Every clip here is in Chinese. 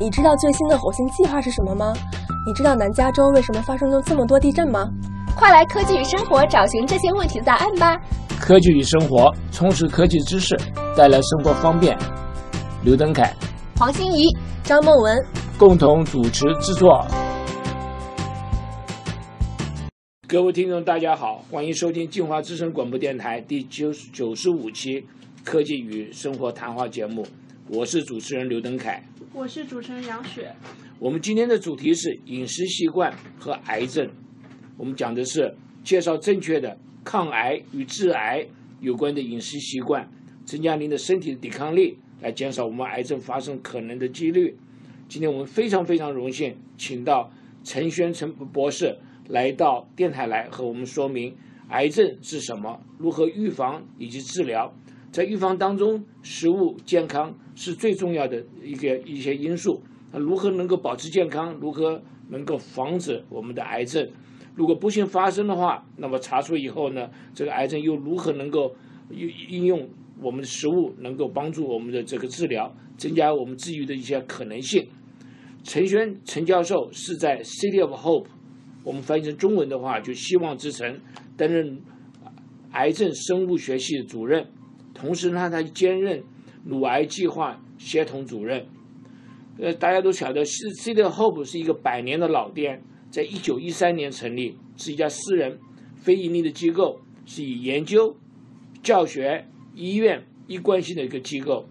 你知道最新的火星计划是什么吗？你知道南加州为什么发生了这么多地震吗？快来科技与生活找寻这些问题的答案吧！科技与生活，充实科技知识，带来生活方便。刘登凯、黄欣怡、张梦文共同主持制作。各位听众，大家好，欢迎收听净华之声广播电台第九九十五期科技与生活谈话节目。我是主持人刘登凯，我是主持人杨雪。我们今天的主题是饮食习惯和癌症。我们讲的是介绍正确的抗癌与致癌有关的饮食习惯，增加您的身体的抵抗力，来减少我们癌症发生可能的几率。今天我们非常非常荣幸，请到陈轩陈博士来到电台来和我们说明癌症是什么，如何预防以及治疗。在预防当中，食物健康是最重要的一个一些因素。那如何能够保持健康？如何能够防止我们的癌症？如果不幸发生的话，那么查出以后呢，这个癌症又如何能够应应用我们的食物能够帮助我们的这个治疗，增加我们治愈的一些可能性？陈轩陈教授是在 City of Hope，我们翻译成中文的话就希望之城担任癌症生物学系主任。同时呢，他兼任乳癌计划协同主任。呃，大家都晓得，是 City Hope 是一个百年的老店，在一九一三年成立，是一家私人非盈利的机构，是以研究、教学、医院一贯性的一个机构。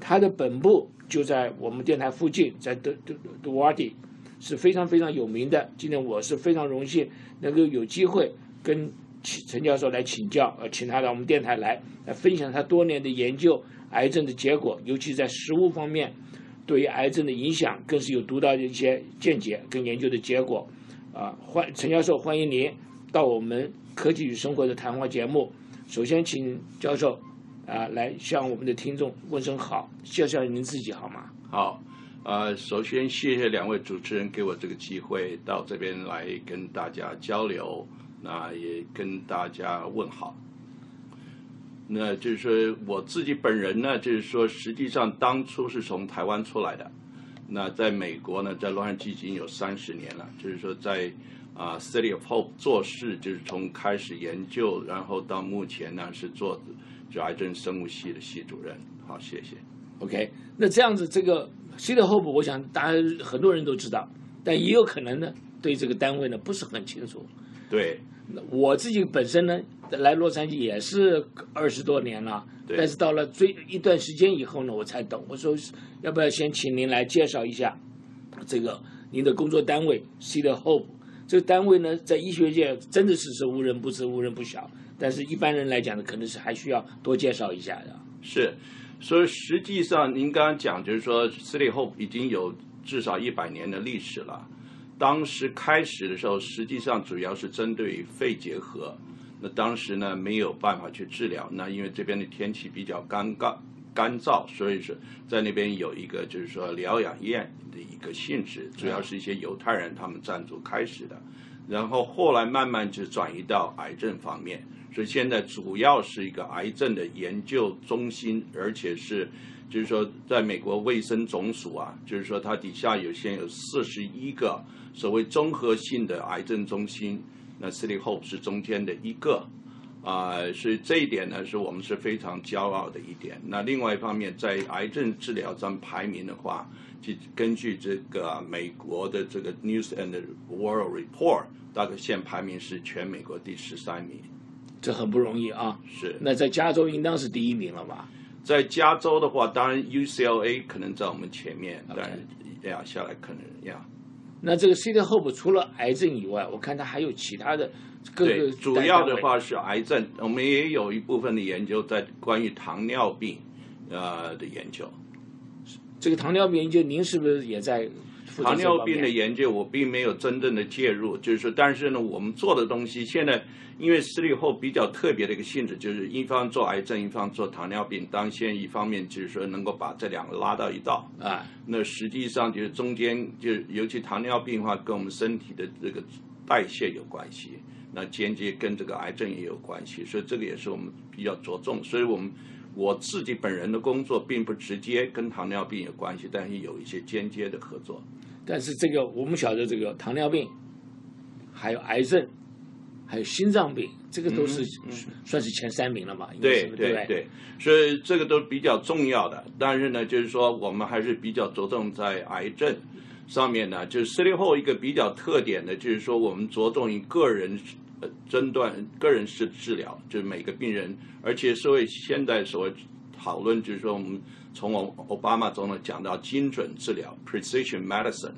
它的本部就在我们电台附近，在德德德瓦迪，是非常非常有名的。今天我是非常荣幸能够有机会跟。请陈教授来请教，呃，请他到我们电台来，来分享他多年的研究癌症的结果，尤其在食物方面对于癌症的影响，更是有独到的一些见解跟研究的结果。啊，欢陈教授，欢迎您到我们科技与生活的谈话节目。首先，请教授啊来向我们的听众问声好，介绍一下您自己好吗？好，呃，首先谢谢两位主持人给我这个机会到这边来跟大家交流。那也跟大家问好。那就是说，我自己本人呢，就是说，实际上当初是从台湾出来的。那在美国呢，在洛杉矶已经有三十年了。就是说，在啊，City of Hope 做事，就是从开始研究，然后到目前呢是做就癌症生物系的系主任。好，谢谢。OK，那这样子，这个 City of Hope，我想大家很多人都知道，但也有可能呢，对这个单位呢不是很清楚。对，我自己本身呢，来洛杉矶也是二十多年了，但是到了最一段时间以后呢，我才懂。我说，要不要先请您来介绍一下这个您的工作单位 c e Hope 这个单位呢，在医学界真的是是无人不知、无人不晓，但是一般人来讲呢，可能是还需要多介绍一下的。是，所以实际上您刚刚讲就是说 c e Hope 已经有至少一百年的历史了。当时开始的时候，实际上主要是针对肺结核。那当时呢没有办法去治疗，那因为这边的天气比较干干干燥，所以说在那边有一个就是说疗养院的一个性质，主要是一些犹太人他们赞助开始的。然后后来慢慢就转移到癌症方面，所以现在主要是一个癌症的研究中心，而且是就是说在美国卫生总署啊，就是说它底下有现有四十一个。所谓综合性的癌症中心，那 City Hope 是中间的一个，啊，所以这一点呢是我们是非常骄傲的一点。那另外一方面，在癌症治疗上排名的话，就根据这个美国的这个 News and World Report，大概现排名是全美国第十三名，这很不容易啊。是。那在加州应当是第一名了吧？在加州的话，当然 UCLA 可能在我们前面，但呀下来可能呀。那这个 City Hope 除了癌症以外，我看它还有其他的各个主要的话是癌症，我们也有一部分的研究在关于糖尿病呃的研究。这个糖尿病研究，您是不是也在？糖尿病的研究我并没有真正的介入，就是说，但是呢，我们做的东西现在因为视力后比较特别的一个性质，就是一方做癌症，一方做糖尿病，当先一方面就是说能够把这两个拉到一道啊。那实际上就是中间就尤其糖尿病的话，跟我们身体的这个代谢有关系，那间接跟这个癌症也有关系，所以这个也是我们比较着重，所以我们我自己本人的工作并不直接跟糖尿病有关系，但是有一些间接的合作。但是这个我们晓得，这个糖尿病，还有癌症，还有心脏病，这个都是算是前三名了嘛？对对对对，所以这个都比较重要的。但是呢，就是说我们还是比较着重在癌症上面呢。就是四零后一个比较特点的，就是说我们着重于个人呃诊断、个人式治疗，就是每个病人，而且社会现在所谓讨论，就是说我们从我奥巴马总统讲到精准治疗 （precision medicine），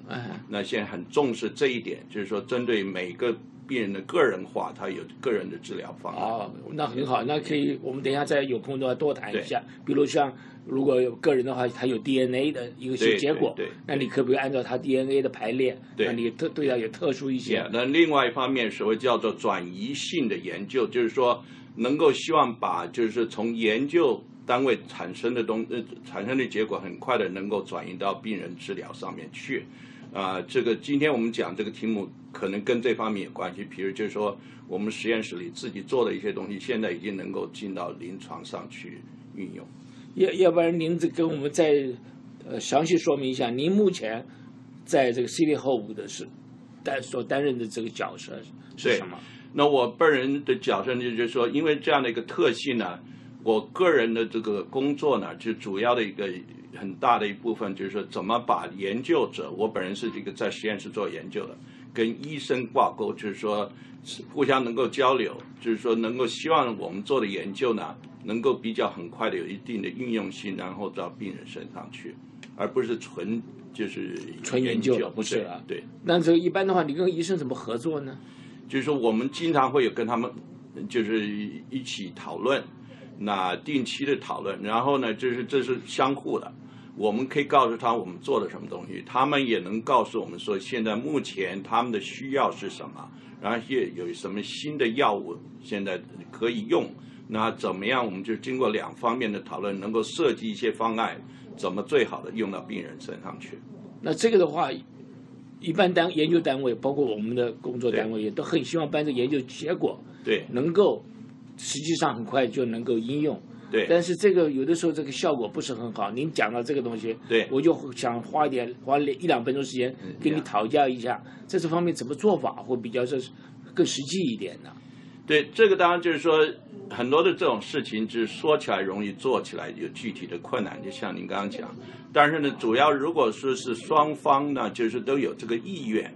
那现在很重视这一点，就是说针对每个。病人的个人化，他有个人的治疗方案。哦，那很好，那可以，我们等一下再有空的话多谈一下。比如像如果有个人的话，他有 DNA 的一个结果，对，那你可不可以按照他 DNA 的排列？那你特对他有特殊一些。那另外一方面，所谓叫做转移性的研究，就是说能够希望把就是从研究单位产生的东呃产生的结果，很快的能够转移到病人治疗上面去。啊，这个今天我们讲这个题目，可能跟这方面有关系。比如就是说，我们实验室里自己做的一些东西，现在已经能够进到临床上去运用。要要不然您这跟我们再呃详细说明一下，您目前在这个 C D 后五的是担所担任的这个角色是什么？那我本人的角色呢，就是说，因为这样的一个特性呢，我个人的这个工作呢，就主要的一个。很大的一部分就是说，怎么把研究者，我本人是这个在实验室做研究的，跟医生挂钩，就是说互相能够交流，就是说能够希望我们做的研究呢，能够比较很快的有一定的应用性，然后到病人身上去，而不是纯就是纯研究不是啊？对。那这个一般的话，你跟医生怎么合作呢？就是说，我们经常会有跟他们就是一起讨论。那定期的讨论，然后呢，就是这是相互的。我们可以告诉他我们做了什么东西，他们也能告诉我们说现在目前他们的需要是什么，然后也有什么新的药物现在可以用。那怎么样？我们就经过两方面的讨论，能够设计一些方案，怎么最好的用到病人身上去。那这个的话，一般单研究单位，包括我们的工作单位，也都很希望把这研究结果对能够。实际上很快就能够应用，对。但是这个有的时候这个效果不是很好。您讲到这个东西，对，我就想花一点花一两分钟时间跟你讨教一下，在这方面怎么做法会比较是更实际一点呢？对，这个当然就是说很多的这种事情，就是说起来容易，做起来有具体的困难。就像您刚刚讲，但是呢，主要如果说是双方呢，就是都有这个意愿，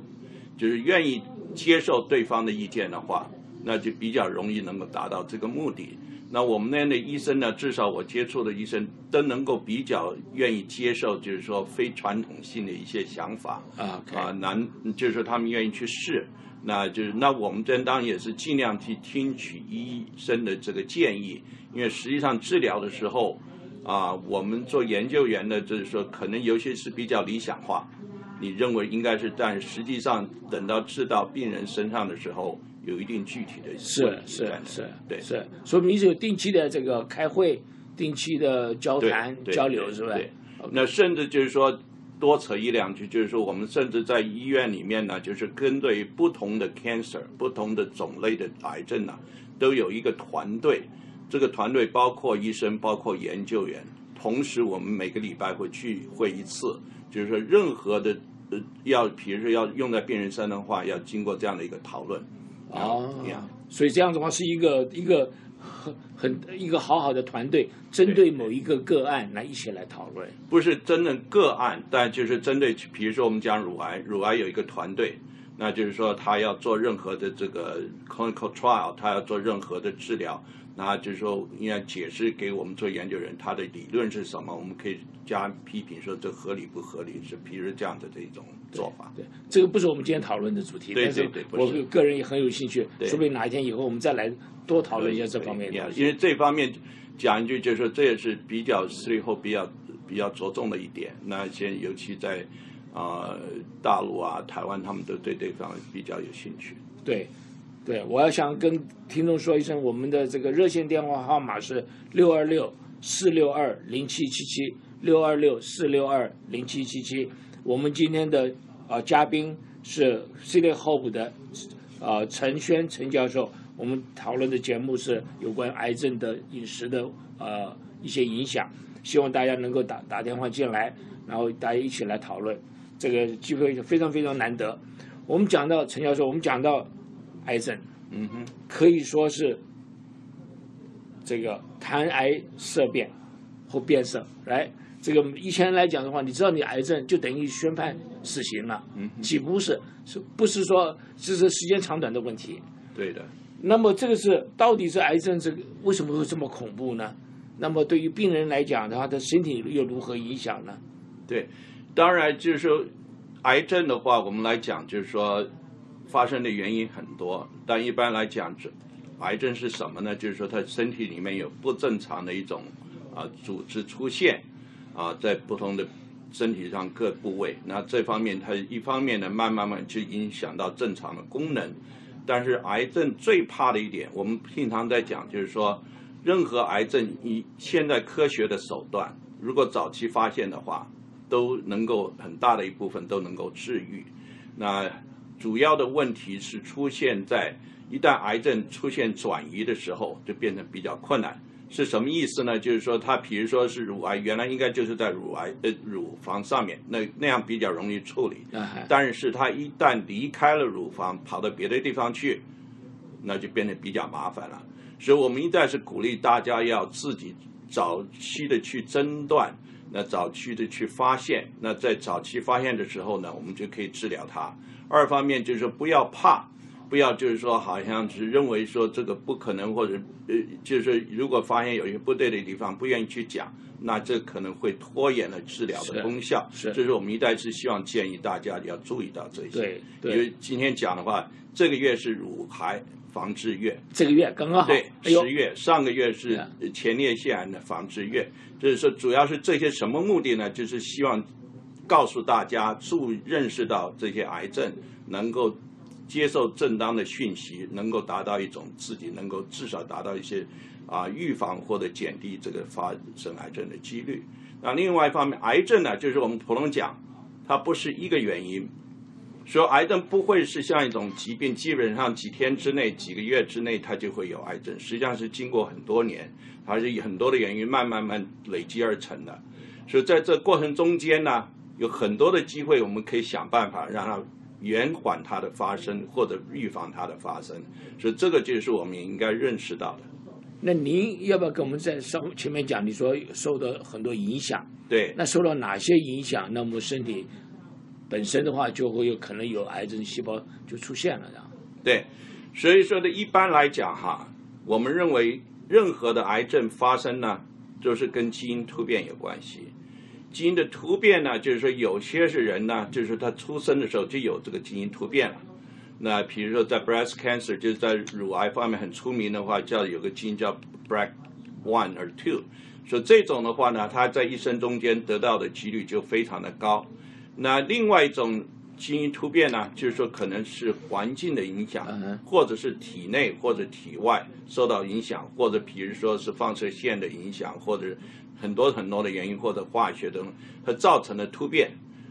就是愿意接受对方的意见的话。那就比较容易能够达到这个目的。那我们那样的医生呢，至少我接触的医生都能够比较愿意接受，就是说非传统性的一些想法啊啊，难就是说他们愿意去试。那就是那我们这当然也是尽量去听取医生的这个建议，因为实际上治疗的时候啊，我们做研究员的，就是说可能有些是比较理想化，你认为应该是，但实际上等到治到病人身上的时候。有一定具体的，是是是，对是，所以你是有定期的这个开会，定期的交谈交流，是吧？那甚至就是说多扯一两句，就是说我们甚至在医院里面呢，就是针对不同的 cancer、不同的种类的癌症呢，都有一个团队。这个团队包括医生，包括研究员，同时我们每个礼拜会聚会一次，就是说任何的呃要，比如说要用在病人身上的话，要经过这样的一个讨论。哦，所以这样的话是一个一个很很一个好好的团队，针对某一个个案来一起来讨论。不是真的个案，但就是针对，比如说我们讲乳癌，乳癌有一个团队，那就是说他要做任何的这个 clinical trial，他要做任何的治疗。那就是说，应该解释给我们做研究人，他的理论是什么？我们可以加批评说这合理不合理？是比如这样的这种做法。对，这个不是我们今天讨论的主题。对对对，我个人也很有兴趣。说不定哪一天以后我们再来多讨论一下这方面的。因为这方面讲一句，就是说这也是比较最后比较比较着重的一点。那先尤其在啊大陆啊台湾，他们都对这方面比较有兴趣。对。对，我要想跟听众说一声，我们的这个热线电话号码是六二六四六二零七七七六二六四六二零七七七。我们今天的啊嘉宾是 City Hope 的啊陈轩陈教授。我们讨论的节目是有关癌症的饮食的呃一些影响。希望大家能够打打电话进来，然后大家一起来讨论，这个机会非常非常难得。我们讲到陈教授，我们讲到癌症，嗯哼，可以说是这个谈癌色变或变色。来，这个以前来讲的话，你知道你癌症就等于宣判死刑了，嗯哼，岂不是？是不是说只是时间长短的问题？对的。那么这个是到底是癌症这个为什么会这么恐怖呢？那么对于病人来讲的话，他身体又如何影响呢？对，当然就是说，癌症的话，我们来讲就是说，发生的原因很多，但一般来讲，这癌症是什么呢？就是说，他身体里面有不正常的一种啊组织出现啊，在不同的身体上各部位，那这方面它一方面呢，慢慢慢就影响到正常的功能。但是癌症最怕的一点，我们平常在讲，就是说，任何癌症以现在科学的手段，如果早期发现的话，都能够很大的一部分都能够治愈。那主要的问题是出现在一旦癌症出现转移的时候，就变成比较困难。是什么意思呢？就是说，它比如说是乳癌，原来应该就是在乳癌呃乳房上面，那那样比较容易处理。但是它一旦离开了乳房，跑到别的地方去，那就变得比较麻烦了。所以我们一旦是鼓励大家要自己早期的去诊断，那早期的去发现，那在早期发现的时候呢，我们就可以治疗它。二方面就是说不要怕。不要就是说，好像是认为说这个不可能，或者呃，就是如果发现有些不对的地方，不愿意去讲，那这可能会拖延了治疗的功效。是，这是我们一代是希望建议大家要注意到这些。对，因为今天讲的话，这个月是乳癌防治月，这个月刚刚好。对，十月上个月是前列腺癌的防治月，就是说主要是这些什么目的呢？就是希望告诉大家，注认识到这些癌症能够。接受正当的讯息，能够达到一种自己能够至少达到一些啊预防或者减低这个发生癌症的几率。那另外一方面，癌症呢，就是我们普通讲，它不是一个原因，说癌症不会是像一种疾病，基本上几天之内、几个月之内它就会有癌症，实际上是经过很多年，还是以很多的原因慢慢慢累积而成的。所以在这过程中间呢，有很多的机会，我们可以想办法让它。延缓它的发生，或者预防它的发生，所以这个就是我们应该认识到的。那您要不要跟我们在上前面讲？你说受到很多影响，对，那受到哪些影响？那我们身体本身的话，就会有可能有癌症细胞就出现了，对，所以说呢，一般来讲哈，我们认为任何的癌症发生呢，都是跟基因突变有关系。基因的突变呢，就是说有些是人呢，就是他出生的时候就有这个基因突变了。那比如说在 breast cancer，就是在乳癌方面很出名的话，叫有个基因叫 BRCA one or two。所以这种的话呢，他在一生中间得到的几率就非常的高。那另外一种基因突变呢，就是说可能是环境的影响，或者是体内或者体外受到影响，或者比如说是放射线的影响，或者。很多很多的原因或者化学等，它造成的突变。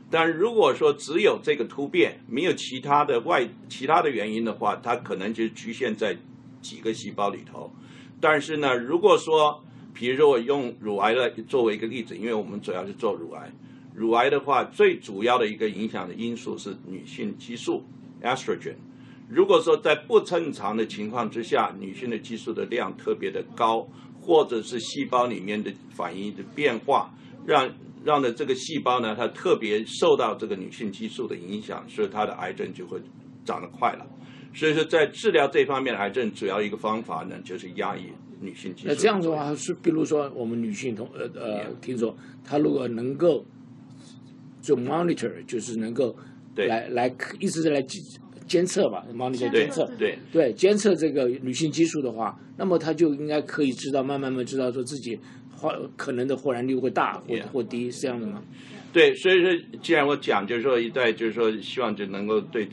但如果说只有这个突变，没有其他的外其他的原因的话，它可能就局限在几个细胞里头。但是呢，如果说，比如说我用乳癌来作为一个例子，因为我们主要是做乳癌，乳癌的话，最主要的一个影响的因素是女性激素 （estrogen）。如果说在不正常的情况之下，女性的激素的量特别的高。或者是细胞里面的反应的变化，让让的这个细胞呢，它特别受到这个女性激素的影响，所以它的癌症就会长得快了。所以说，在治疗这方面的癌症，主要一个方法呢，就是压抑女性激素。那这样子的话，是比如说我们女性同呃呃听说，她如果能够做 monitor，就是能够来来一直在来记。监测吧，帮你监测，对对，监测这个女性激素的话，那么他就应该可以知道，慢慢慢知道说自己或可能的或然率会大或或低，是这样的吗？对，所以说，既然我讲，就是说一代，就是说希望就能够对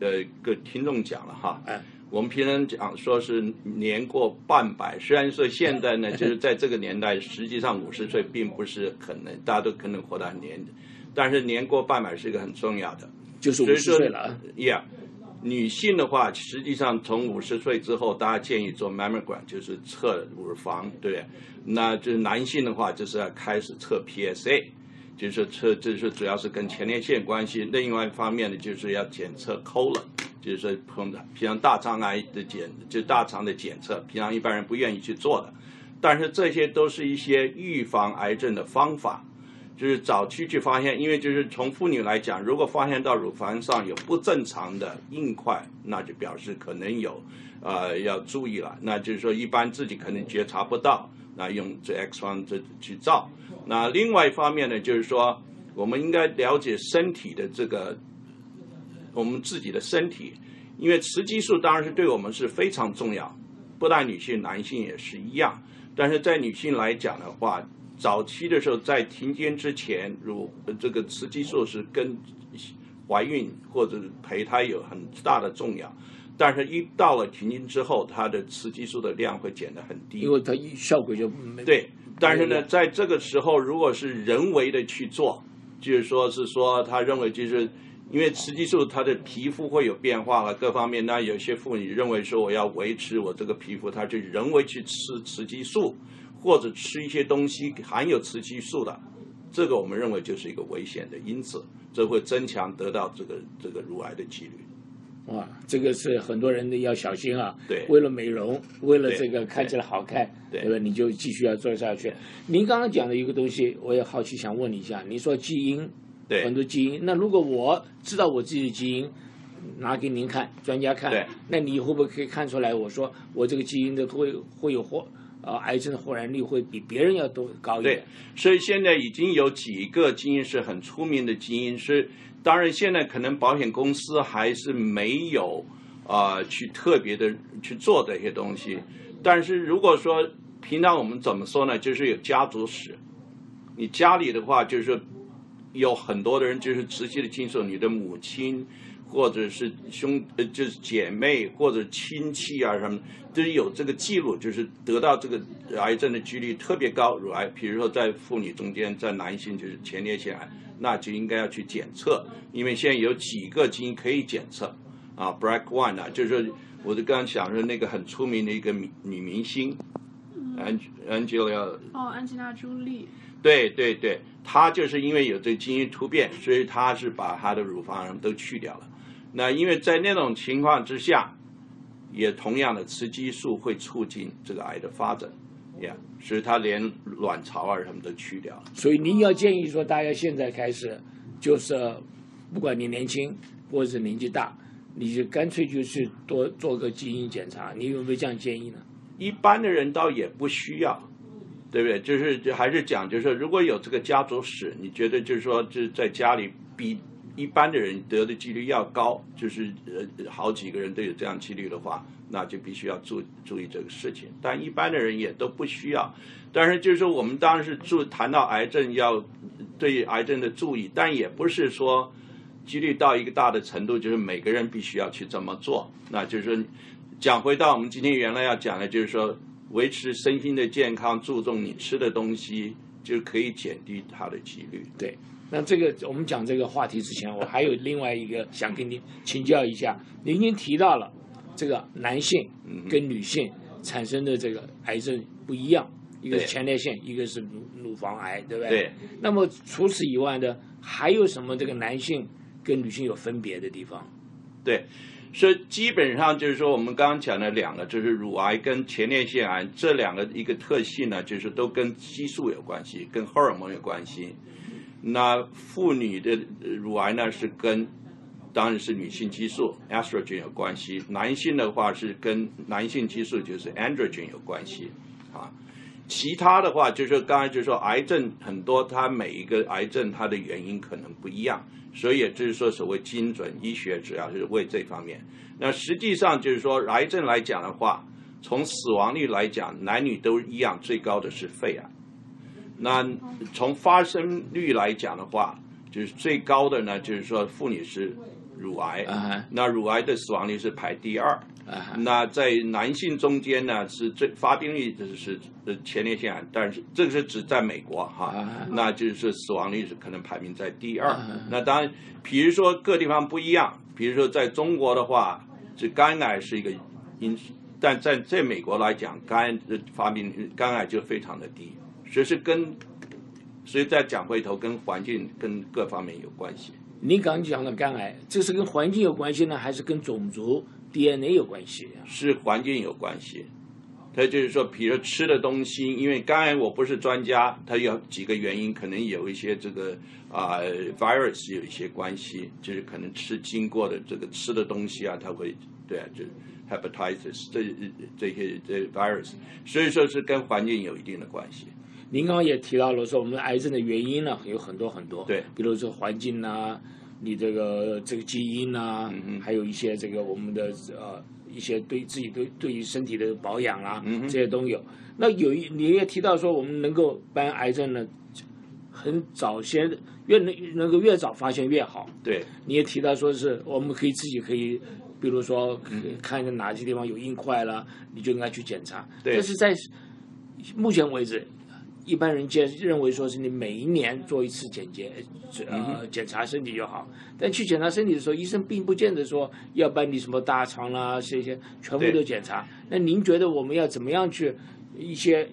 呃各听众讲了哈。哎，我们平常讲说是年过半百，虽然说现在呢，就是在这个年代，实际上五十岁并不是可能，大家都可能活到很年，但是年过半百是一个很重要的。就是五十岁了，Yeah，女性的话，实际上从五十岁之后，大家建议做 mammogram，就是测乳房，对？那就是男性的话，就是要开始测 PSA，就是测，就是主要是跟前列腺关系。另外一方面呢，就是要检测 colon，就是说平平常大肠癌的检，就大肠的检测，平常一般人不愿意去做的。但是这些都是一些预防癌症的方法。就是早期去发现，因为就是从妇女来讲，如果发现到乳房上有不正常的硬块，那就表示可能有，呃，要注意了。那就是说，一般自己可能觉察不到，那用这 X 光这去照。那另外一方面呢，就是说，我们应该了解身体的这个，我们自己的身体，因为雌激素当然是对我们是非常重要，不但女性，男性也是一样。但是在女性来讲的话，早期的时候，在停经之前，如这个雌激素是跟怀孕或者胚胎有很大的重要，但是一到了停经之后，它的雌激素的量会减得很低，因为它效果就对。但是呢，在这个时候，如果是人为的去做，就是说是说，他认为就是因为雌激素它的皮肤会有变化了，各方面，那有些妇女认为说，我要维持我这个皮肤，他就人为去吃雌激素。或者吃一些东西含有雌激素的，这个我们认为就是一个危险的因子，这会增强得到这个这个乳癌的几率。哇，这个是很多人的要小心啊。对，为了美容，为了这个看起来好看，对吧？你就继续要做下去。您刚刚讲的一个东西，我也好奇想问你一下。你说基因，对，很多基因。那如果我知道我自己的基因，拿给您看，专家看，对，那你会不会可以看出来？我说我这个基因的会会有或。呃，癌症的忽然率会比别人要多高一点。对，所以现在已经有几个基因是很出名的基因，是当然现在可能保险公司还是没有啊去特别的去做这些东西。但是如果说平常我们怎么说呢？就是有家族史，你家里的话就是有很多的人就是直系的亲属，你的母亲。或者是兄呃，就是姐妹或者亲戚啊什么，都有这个记录，就是得到这个癌症的几率特别高，乳癌。比如说在妇女中间，在男性就是前列腺癌，那就应该要去检测，因为现在有几个基因可以检测啊，BRCA1 啊，就是我就刚刚想说那个很出名的一个女女明星，Angela 哦，安吉娜·朱莉。对对对，她就是因为有这基因突变，所以她是把她的乳房都去掉了。那因为在那种情况之下，也同样的雌激素会促进这个癌的发展，呀，所以他连卵巢啊什么都去掉了。所以您要建议说，大家现在开始，就是不管你年轻或者是年纪大，你就干脆就去多做个基因检查。你有没有这样建议呢？一般的人倒也不需要，对不对？就是就还是讲，就是说如果有这个家族史，你觉得就是说就是在家里比。一般的人得的几率要高，就是呃好几个人都有这样几率的话，那就必须要注注意这个事情。但一般的人也都不需要。但是就是说，我们当然是注谈到癌症要对癌症的注意，但也不是说几率到一个大的程度，就是每个人必须要去这么做。那就是，讲回到我们今天原来要讲的，就是说维持身心的健康，注重你吃的东西，就可以减低它的几率。对。那这个我们讲这个话题之前，我还有另外一个想跟您请教一下。您已经提到了这个男性跟女性产生的这个癌症不一样，一个是前列腺，一个是乳乳房癌，对不对？对。那么除此以外呢，还有什么这个男性跟女性有分别的地方？对，所以基本上就是说，我们刚刚讲的两个，就是乳癌跟前列腺癌这两个一个特性呢，就是都跟激素有关系，跟荷尔蒙有关系。那妇女的乳癌呢，是跟当然是女性激素 estrogen 有关系；男性的话是跟男性激素就是 androgen 有关系啊。其他的话就是刚才就说癌症很多，它每一个癌症它的原因可能不一样，所以也就是说所谓精准医学主要是为这方面。那实际上就是说癌症来讲的话，从死亡率来讲，男女都一样，最高的是肺癌。那从发生率来讲的话，就是最高的呢，就是说妇女是乳癌，啊那乳癌的死亡率是排第二。啊那在男性中间呢，是最发病率就是呃前列腺癌，但是这个是指在美国哈，啊那就是死亡率是可能排名在第二。啊那当然，比如说各地方不一样，比如说在中国的话，这肝癌是一个因素，但在在美国来讲，肝的发病率肝癌就非常的低，所以是跟，所以再讲回头跟环境跟各方面有关系。你刚刚讲的肝癌，这是跟环境有关系呢，还是跟种族 DNA 有关系？是环境有关系。它就是说，比如吃的东西，因为肝癌我不是专家，它有几个原因，可能有一些这个啊、virus 有一些关系，就是可能吃经过的这个吃的东西啊，它会对啊，就是 hepatitis 这这些这 virus，所以说是跟环境有一定的关系。您刚刚也提到了说，我们癌症的原因呢有很多很多，对，比如说环境呐、你这个这个基因呐、还有一些这个我们的呃一些对自己对对于身体的保养啦、嗯这些都有。那有一你也提到说，我们能够办癌症呢，很早先越能能够越早发现越好。对，你也提到说是我们可以自己可以，比如说看看见哪些地方有硬块了，你就应该去检查。对但是在目前为止，一般人接认为说是你每一年做一次检检嗯呃检查身体就好，但去检查身体的时候，医生并不见得说要把你什么大肠啦这些全部都检查。那您觉得我们要怎么样去一些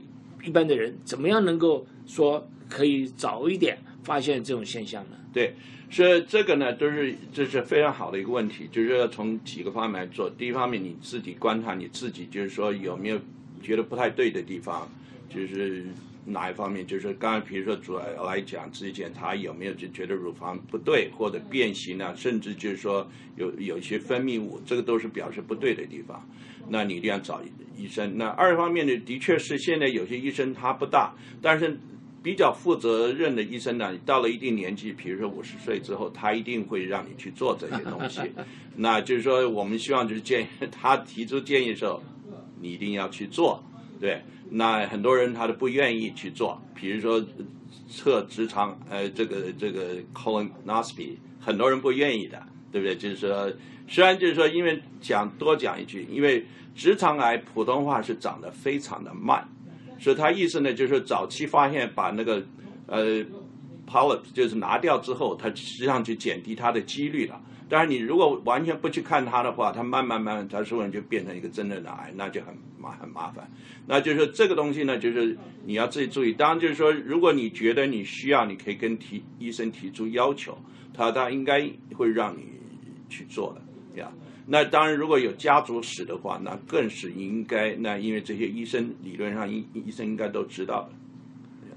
一般的人怎么样能够说可以早一点发现这种现象呢？对，所以这个呢，都是这是非常好的一个问题，就是要从几个方面来做。第一方面，你自己观察你自己，就是说有没有觉得不太对的地方，就是哪一方面，就是刚才比如说主要来讲，自己检查有没有就觉得乳房不对或者变形啊，甚至就是说有有一些分泌物，这个都是表示不对的地方。那你一定要找医生。那二方面呢，的确是现在有些医生他不大，但是比较负责任的医生呢，到了一定年纪，比如说五十岁之后，他一定会让你去做这些东西。那就是说，我们希望就是建议 他提出建议的时候，你一定要去做。对，那很多人他都不愿意去做，比如说测直肠，呃，这个这个 colonoscopy，很多人不愿意的，对不对？就是说，虽然就是说，因为讲多讲一句，因为直肠癌普通话是长得非常的慢，所以它意思呢，就是早期发现把那个呃 polyp 就是拿掉之后，它实际上就减低它的几率了。但是你如果完全不去看它的话，它慢慢慢慢，它突然就变成一个真正的癌，那就很麻很麻烦。那就是说这个东西呢，就是你要自己注意。当然就是说，如果你觉得你需要，你可以跟提医生提出要求，他他应该会让你去做的呀。那当然，如果有家族史的话，那更是应该。那因为这些医生理论上医医生应该都知道的。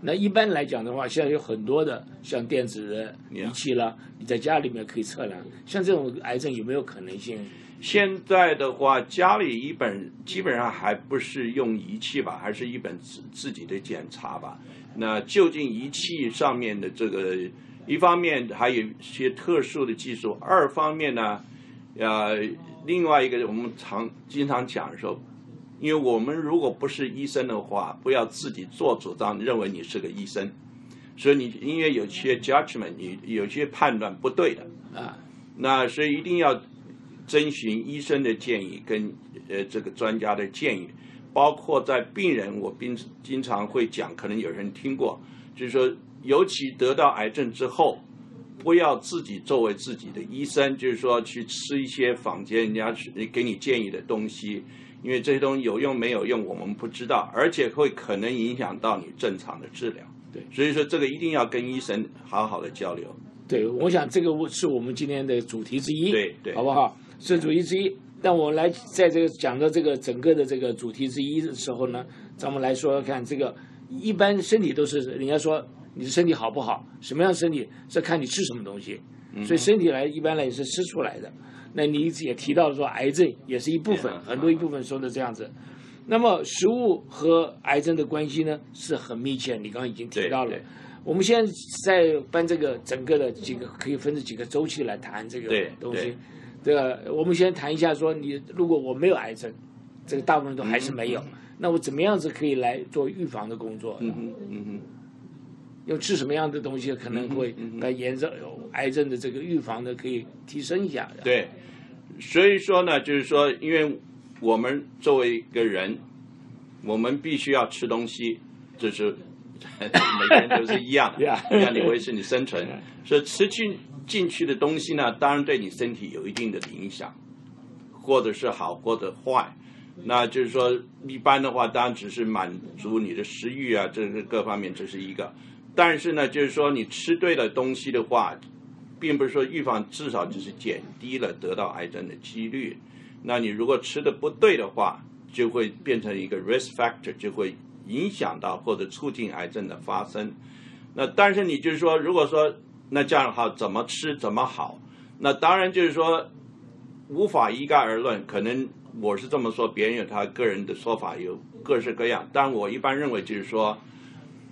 那一般来讲的话，现在有很多的像电子仪器啦，你在家里面可以测量。像这种癌症有没有可能性？现在的话，家里一本基本上还不是用仪器吧，还是一本自自己的检查吧。那究竟仪器上面的这个，一方面还有一些特殊的技术，二方面呢，呃，另外一个我们常经常讲说，因为我们如果不是医生的话，不要自己做主张，认为你是个医生，所以你因为有些 judgment，你有些判断不对的。啊，那所以一定要遵循医生的建议跟呃这个专家的建议，包括在病人，我经经常会讲，可能有人听过，就是说，尤其得到癌症之后，不要自己作为自己的医生，就是说去吃一些坊间人家去给你建议的东西，因为这些东西有用没有用我们不知道，而且会可能影响到你正常的治疗。对，所以说这个一定要跟医生好好的交流。对，我想这个是我们今天的主题之一，对对好不好？是主题之一。但我来在这个讲到这个整个的这个主题之一的时候呢，咱们来说说看这个一般身体都是人家说你的身体好不好，什么样的身体是看你吃什么东西，所以身体来一般来也是吃出来的。那你也提到了说癌症也是一部分，很多一部分说的这样子。那么食物和癌症的关系呢是很密切，你刚刚已经提到了。我们现在在搬这个整个的几个可以分成几个周期来谈这个东西对。这个我们先谈一下，说你如果我没有癌症，这个大部分都还是没有，那我怎么样子可以来做预防的工作？嗯哼，嗯哼。用吃什么样的东西可能会把炎症、癌症的这个预防的可以提升一下。对，所以说呢，就是说，因为我们作为一个人，我们必须要吃东西，就是每个人都是一样的，让你维持你生存。所以吃进进去的东西呢，当然对你身体有一定的影响，或者是好，或者坏。那就是说，一般的话，当然只是满足你的食欲啊，这是各方面，这是一个。但是呢，就是说，你吃对了东西的话，并不是说预防，至少就是减低了得到癌症的几率。那你如果吃的不对的话，就会变成一个 risk factor，就会影响到或者促进癌症的发生。那但是你就是说，如果说那这样的话，怎么吃怎么好？那当然就是说，无法一概而论，可能。我是这么说，别人有他个人的说法，有各式各样。但我一般认为就是说，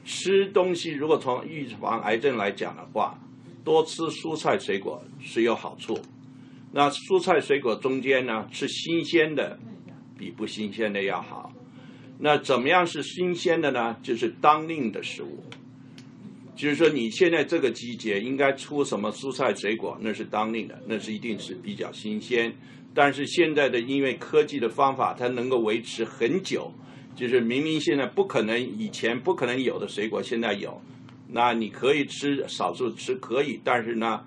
吃东西如果从预防癌症来讲的话，多吃蔬菜水果是有好处。那蔬菜水果中间呢，吃新鲜的比不新鲜的要好。那怎么样是新鲜的呢？就是当令的食物，就是说你现在这个季节应该出什么蔬菜水果，那是当令的，那是一定是比较新鲜。但是现在的因为科技的方法，它能够维持很久，就是明明现在不可能，以前不可能有的水果现在有，那你可以吃，少数吃可以，但是呢，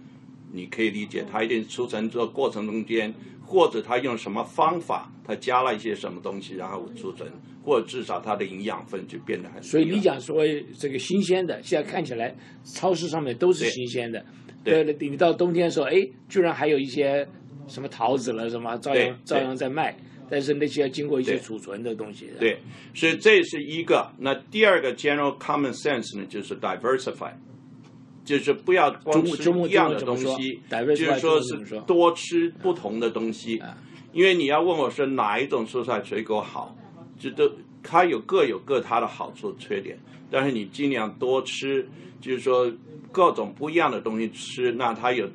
你可以理解它一定储存这过程中间，或者它用什么方法，它加了一些什么东西，然后储存，或者至少它的营养分就变得很。所以你讲说这个新鲜的，现在看起来超市上面都是新鲜的，对了，你到冬天的时候，哎，居然还有一些。什么桃子了，什么照样照样在卖，但是那些要经过一些储存的东西。对，所以这是一个。那第二个 general common sense 呢，就是 diversify，就是不要光吃一样的东西，就是说是多吃不同的东西。因为你要问我说哪一种蔬菜水果好，这都它有各有各它的好处缺点，但是你尽量多吃，就是说各种不一样的东西吃，那它有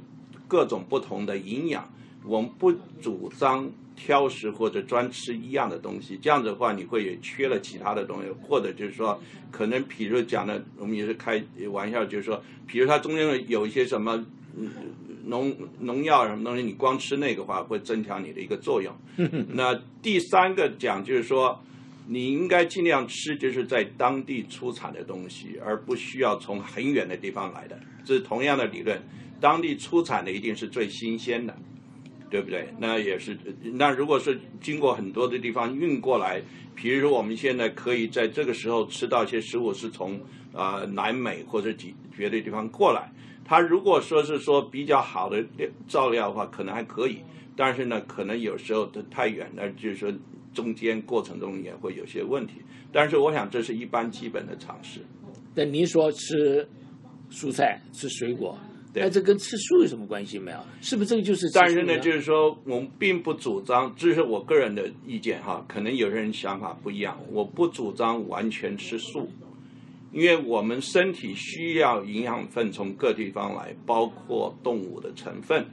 各种不同的营养。我们不主张挑食或者专吃一样的东西，这样子的话，你会也缺了其他的东西，或者就是说，可能比如讲的，我们也是开玩笑，就是说，比如它中间有一些什么农农药什么东西，你光吃那个话，会增强你的一个作用。那第三个讲就是说，你应该尽量吃就是在当地出产的东西，而不需要从很远的地方来的。这是同样的理论，当地出产的一定是最新鲜的。对不对？那也是。那如果是经过很多的地方运过来，比如说我们现在可以在这个时候吃到一些食物是从啊南美或者几别的地方过来。它如果说是说比较好的照料的话，可能还可以。但是呢，可能有时候它太远了，就是说中间过程中也会有些问题。但是我想这是一般基本的常识。那您说吃蔬菜吃水果？那这跟吃素有什么关系没有？是不是这个就是？但是呢，就是说我们并不主张，这是我个人的意见哈。可能有些人想法不一样，我不主张完全吃素，因为我们身体需要营养分从各地方来，包括动物的成分，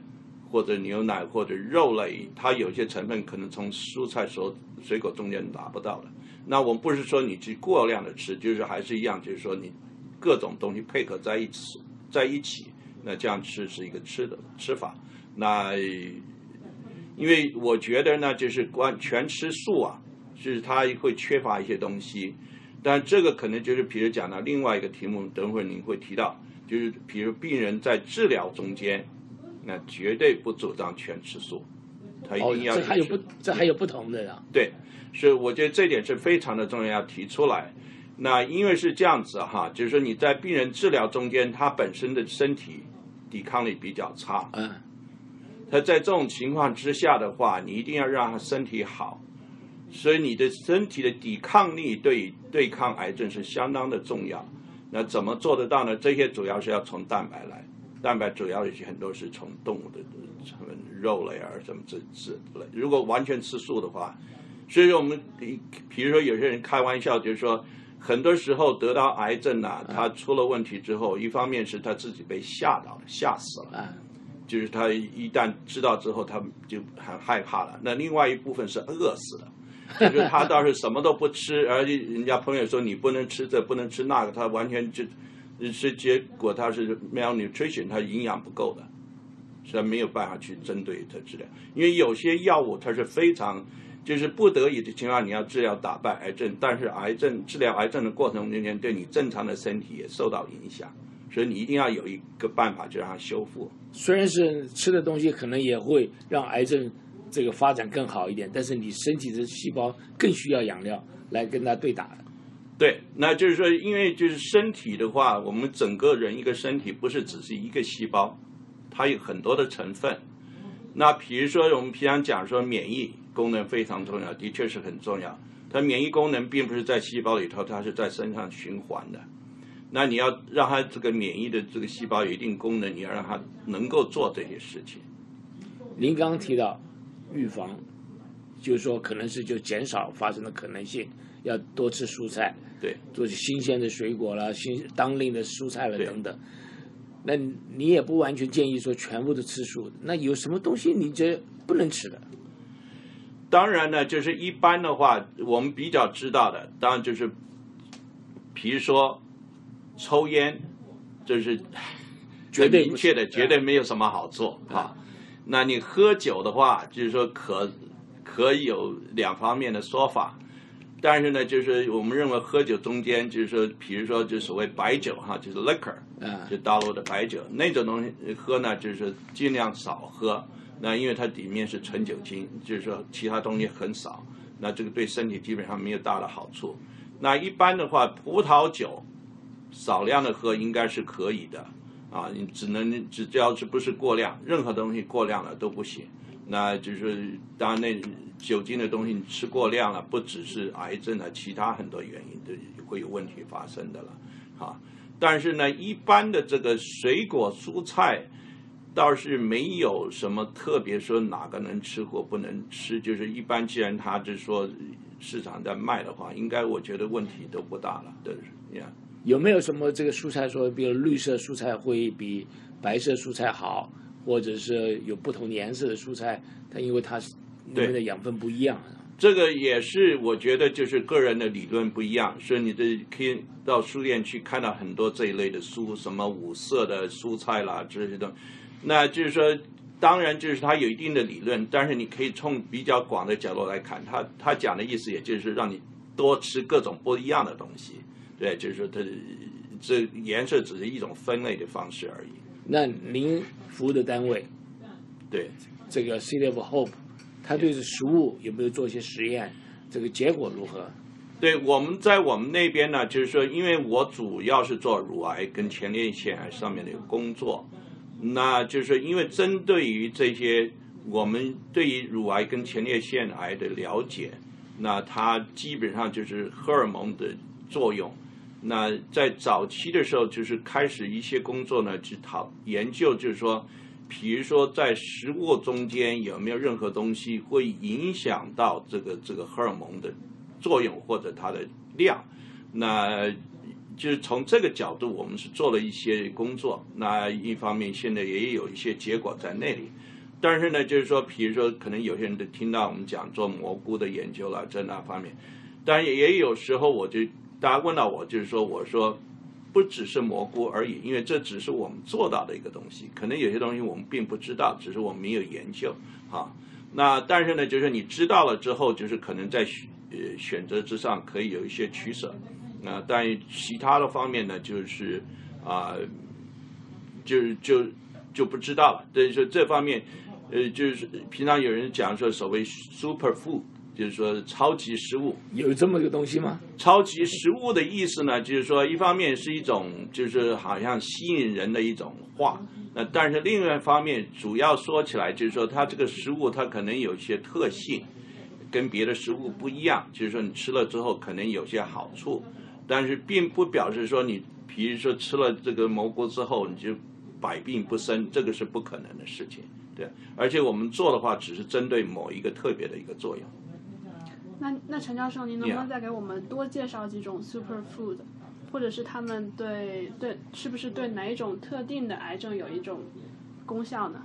或者牛奶或者肉类，它有些成分可能从蔬菜、所水果中间拿不到的。那我们不是说你去过量的吃，就是还是一样，就是说你各种东西配合在一起，在一起。那这样吃是一个吃的吃法，那因为我觉得呢，就是光全吃素啊，就是它会缺乏一些东西。但这个可能就是，比如讲到另外一个题目，等会儿您会提到，就是比如病人在治疗中间，那绝对不主张全吃素，他一定要。这还有不这还有不同的呀？对，所以我觉得这点是非常的重要，要提出来。那因为是这样子哈，就是说你在病人治疗中间，他本身的身体。抵抗力比较差，嗯，他在这种情况之下的话，你一定要让他身体好，所以你的身体的抵抗力对对抗癌症是相当的重要。那怎么做得到呢？这些主要是要从蛋白来，蛋白主要有些很多是从动物的成分，肉类啊什么这这类。如果完全吃素的话，所以说我们比如说有些人开玩笑就是说。很多时候得到癌症呐，他出了问题之后，一方面是他自己被吓到了，吓死了，就是他一旦知道之后，他就很害怕了。那另外一部分是饿死了，就是他倒是什么都不吃，而且人家朋友说你不能吃这，不能吃那个，他完全就是结果他是 malnutrition，他营养不够的，所以没有办法去针对他治疗。因为有些药物它是非常就是不得已的情况，你要治疗打败癌症，但是癌症治疗癌症的过程中间，对你正常的身体也受到影响，所以你一定要有一个办法，就让它修复。虽然是吃的东西可能也会让癌症这个发展更好一点，但是你身体的细胞更需要养料来跟它对打。对，那就是说，因为就是身体的话，我们整个人一个身体不是只是一个细胞，它有很多的成分。那比如说我们平常讲说免疫功能非常重要，的确是很重要。它免疫功能并不是在细胞里头，它是在身上循环的。那你要让它这个免疫的这个细胞有一定功能，你要让它能够做这些事情。您刚刚提到预防，就是说可能是就减少发生的可能性，要多吃蔬菜。对，做新鲜的水果啦，新当令的蔬菜了等等。那你也不完全建议说全部都吃素，那有什么东西你这不能吃的？当然呢，就是一般的话，我们比较知道的，当然就是，比如说抽烟，就是绝对明确的，绝对没有什么好处啊。那你喝酒的话，就是说可可以有两方面的说法，但是呢，就是我们认为喝酒中间，就是说，比如说就所谓白酒哈，就是 liquor，啊就大陆的白酒那种东西喝呢，就是尽量少喝。那因为它里面是纯酒精，就是说其他东西很少，那这个对身体基本上没有大的好处。那一般的话，葡萄酒少量的喝应该是可以的啊，你只能只要是不是过量，任何东西过量了都不行。那就是当然那酒精的东西你吃过量了，不只是癌症啊，其他很多原因都会有问题发生的了啊。但是呢，一般的这个水果蔬菜倒是没有什么特别说哪个能吃或不能吃，就是一般既然他就说市场在卖的话，应该我觉得问题都不大了，对。有没有什么这个蔬菜说，比如绿色蔬菜会比白色蔬菜好，或者是有不同颜色的蔬菜，它因为它是里面的养分不一样。这个也是我觉得就是个人的理论不一样，所以你这可以到书店去看到很多这一类的书，什么五色的蔬菜啦这些东西。那就是说，当然就是它有一定的理论，但是你可以从比较广的角度来看，他他讲的意思也就是让你多吃各种不一样的东西，对，就是说它这颜色只是一种分类的方式而已，那您服务的单位对。这个 City of Hope，他对这食物有没有做一些实验？这个结果如何？对，我们在我们那边呢，就是说，因为我主要是做乳癌跟前列腺癌上面的工作，那就是，因为针对于这些我们对于乳癌跟前列腺癌的了解，那它基本上就是荷尔蒙的作用。那在早期的时候，就是开始一些工作呢，去讨研究，就是说，比如说在食物中间有没有任何东西会影响到这个这个荷尔蒙的作用或者它的量，那就是从这个角度，我们是做了一些工作。那一方面，现在也有一些结果在那里。但是呢，就是说，比如说，可能有些人都听到我们讲做蘑菇的研究了，在那方面。当然，也有时候我就大家问到我，就是说，我说不只是蘑菇而已，因为这只是我们做到的一个东西。可能有些东西我们并不知道，只是我们没有研究啊。那但是呢，就是你知道了之后，就是可能在选呃选择之上可以有一些取舍。那、但其他的方面呢，就是啊、就就就不知道了。所以说这方面，呃，就是平常有人讲说所谓 super food，就是说超级食物。有这么一个东西吗？超级食物的意思呢，就是说一方面是一种就是好像吸引人的一种话，那但是另外一方面，主要说起来就是说它这个食物它可能有一些特性，跟别的食物不一样，就是说你吃了之后可能有些好处，但是并不表示说你比如说吃了这个蘑菇之后你就百病不生，这个是不可能的事情。对，而且我们做的话，只是针对某一个特别的一个作用。那那陈教授，您能不能再给我们多介绍几种 super food，或者是他们对对是不是对哪一种特定的癌症有一种功效呢？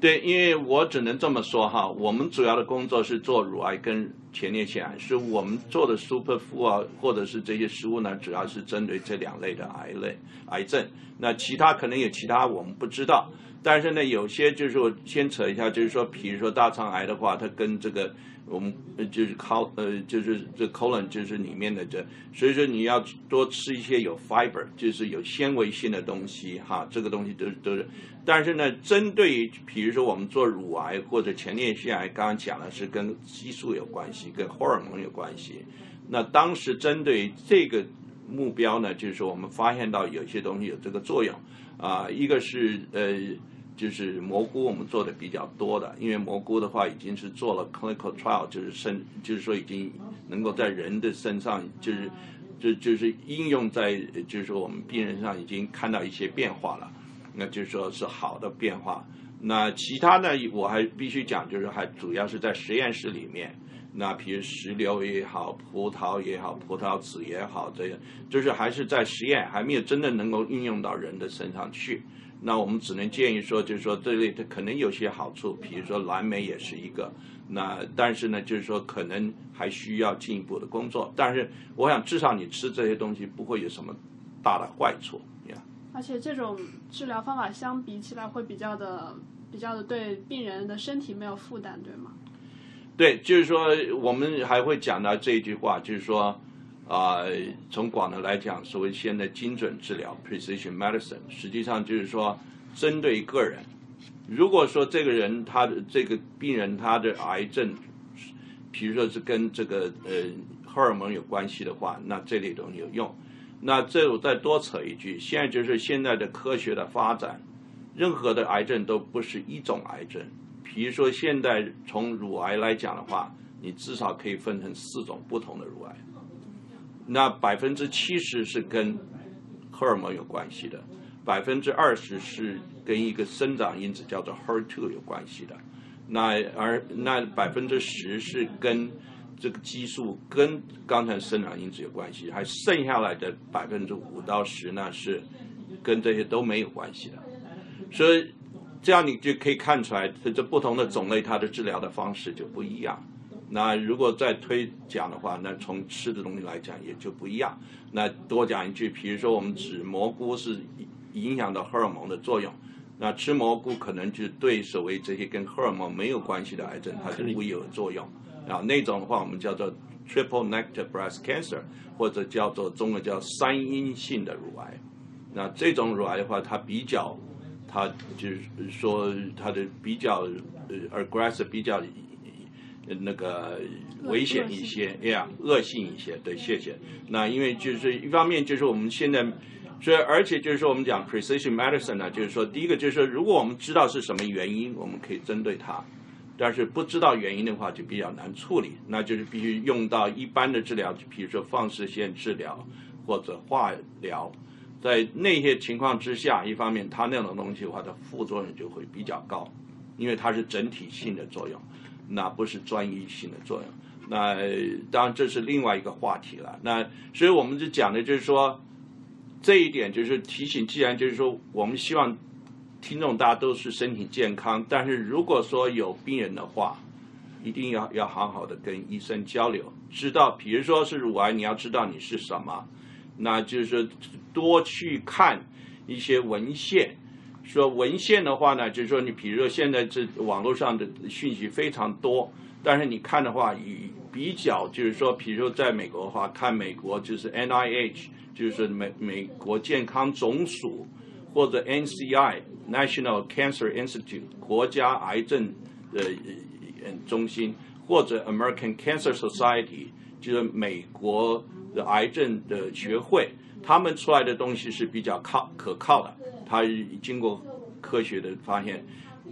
对，因为我只能这么说哈，我们主要的工作是做乳癌跟前列腺癌，是我们做的 super food 啊，或者是这些食物呢，主要是针对这两类的癌类癌症。那其他可能有其他我们不知道，但是呢，有些就是我先扯一下，就是说，比如说大肠癌的话，它跟这个我们就是靠呃，就是这 colon 就是里面的这，所以说你要多吃一些有 fiber，就是有纤维性的东西哈，这个东西都都是。但是呢，针对于比如说我们做乳癌或者前列腺癌，刚刚讲的是跟激素有关系，跟荷尔蒙有关系。那当时针对这个目标呢，就是说我们发现到有些东西有这个作用啊，一个是呃，就是蘑菇我们做的比较多的，因为蘑菇的话已经是做了 clinical trial，就是身就是说已经能够在人的身上，就是就就是应用在就是说我们病人上已经看到一些变化了。那就是说是好的变化。那其他呢，我还必须讲，就是还主要是在实验室里面。那比如石榴也好，葡萄也好，葡萄籽也好，这样就是还是在实验，还没有真的能够应用到人的身上去。那我们只能建议说，就是说这类它可能有些好处，比如说蓝莓也是一个。那但是呢，就是说可能还需要进一步的工作。但是我想，至少你吃这些东西不会有什么大的坏处呀。而且这种治疗方法相比起来会比较的、比较的对病人的身体没有负担，对吗？对，就是说我们还会讲到这一句话，就是说啊，从广的来讲，所谓现在精准治疗 （precision medicine），实际上就是说针对个人。如果说这个人他的这个病人他的癌症，比如说是跟这个呃荷尔蒙有关系的话，那这类东西有用。那这我再多扯一句，现在就是现在的科学的发展，任何的癌症都不是一种癌症。比如说现在从乳癌来讲的话，你至少可以分成四种不同的乳癌。那百分之七十是跟荷尔蒙有关系的，百分之二十是跟一个生长因子叫做 HER2 有关系的，那而那百分之十是跟。这个激素跟刚才生长因子有关系，还剩下来的百分之五到十呢是跟这些都没有关系的，所以这样你就可以看出来，这这不同的种类它的治疗的方式就不一样。那如果再推讲的话，那从吃的东西来讲也就不一样。那多讲一句，比如说我们指蘑菇是影响到荷尔蒙的作用，那吃蘑菇可能就对所谓这些跟荷尔蒙没有关系的癌症，它就不有作用。啊，那种的话我们叫做 triple negative breast cancer，或者叫做中文叫三阴性的乳癌。那这种乳癌的话，它比较，它就是说它的比较呃 aggressive，比较那个危险一些，呀，恶性一些。对，谢谢。那因为就是一方面就是我们现在，所以而且就是说我们讲 precision medicine 呢，就是说第一个就是说，如果我们知道是什么原因，我们可以针对它。但是不知道原因的话，就比较难处理，那就是必须用到一般的治疗，比如说放射线治疗或者化疗。在那些情况之下，一方面它那种东西的话，它副作用就会比较高，因为它是整体性的作用，那不是专一性的作用。那当然这是另外一个话题了。那所以我们就讲的就是说，这一点就是提醒，既然就是说我们希望。听众大家都是身体健康，但是如果说有病人的话，一定要要好好的跟医生交流，知道，比如说是乳癌，你要知道你是什么，那就是多去看一些文献。说文献的话呢，就是说你比如说现在这网络上的讯息非常多，但是你看的话，以比较就是说，比如说在美国的话，看美国就是 NIH，就是美美国健康总署。或者 NCI National Cancer Institute 国家癌症的中心，或者 American Cancer Society 就是美国的癌症的学会，他们出来的东西是比较靠可靠的，他经过科学的发现。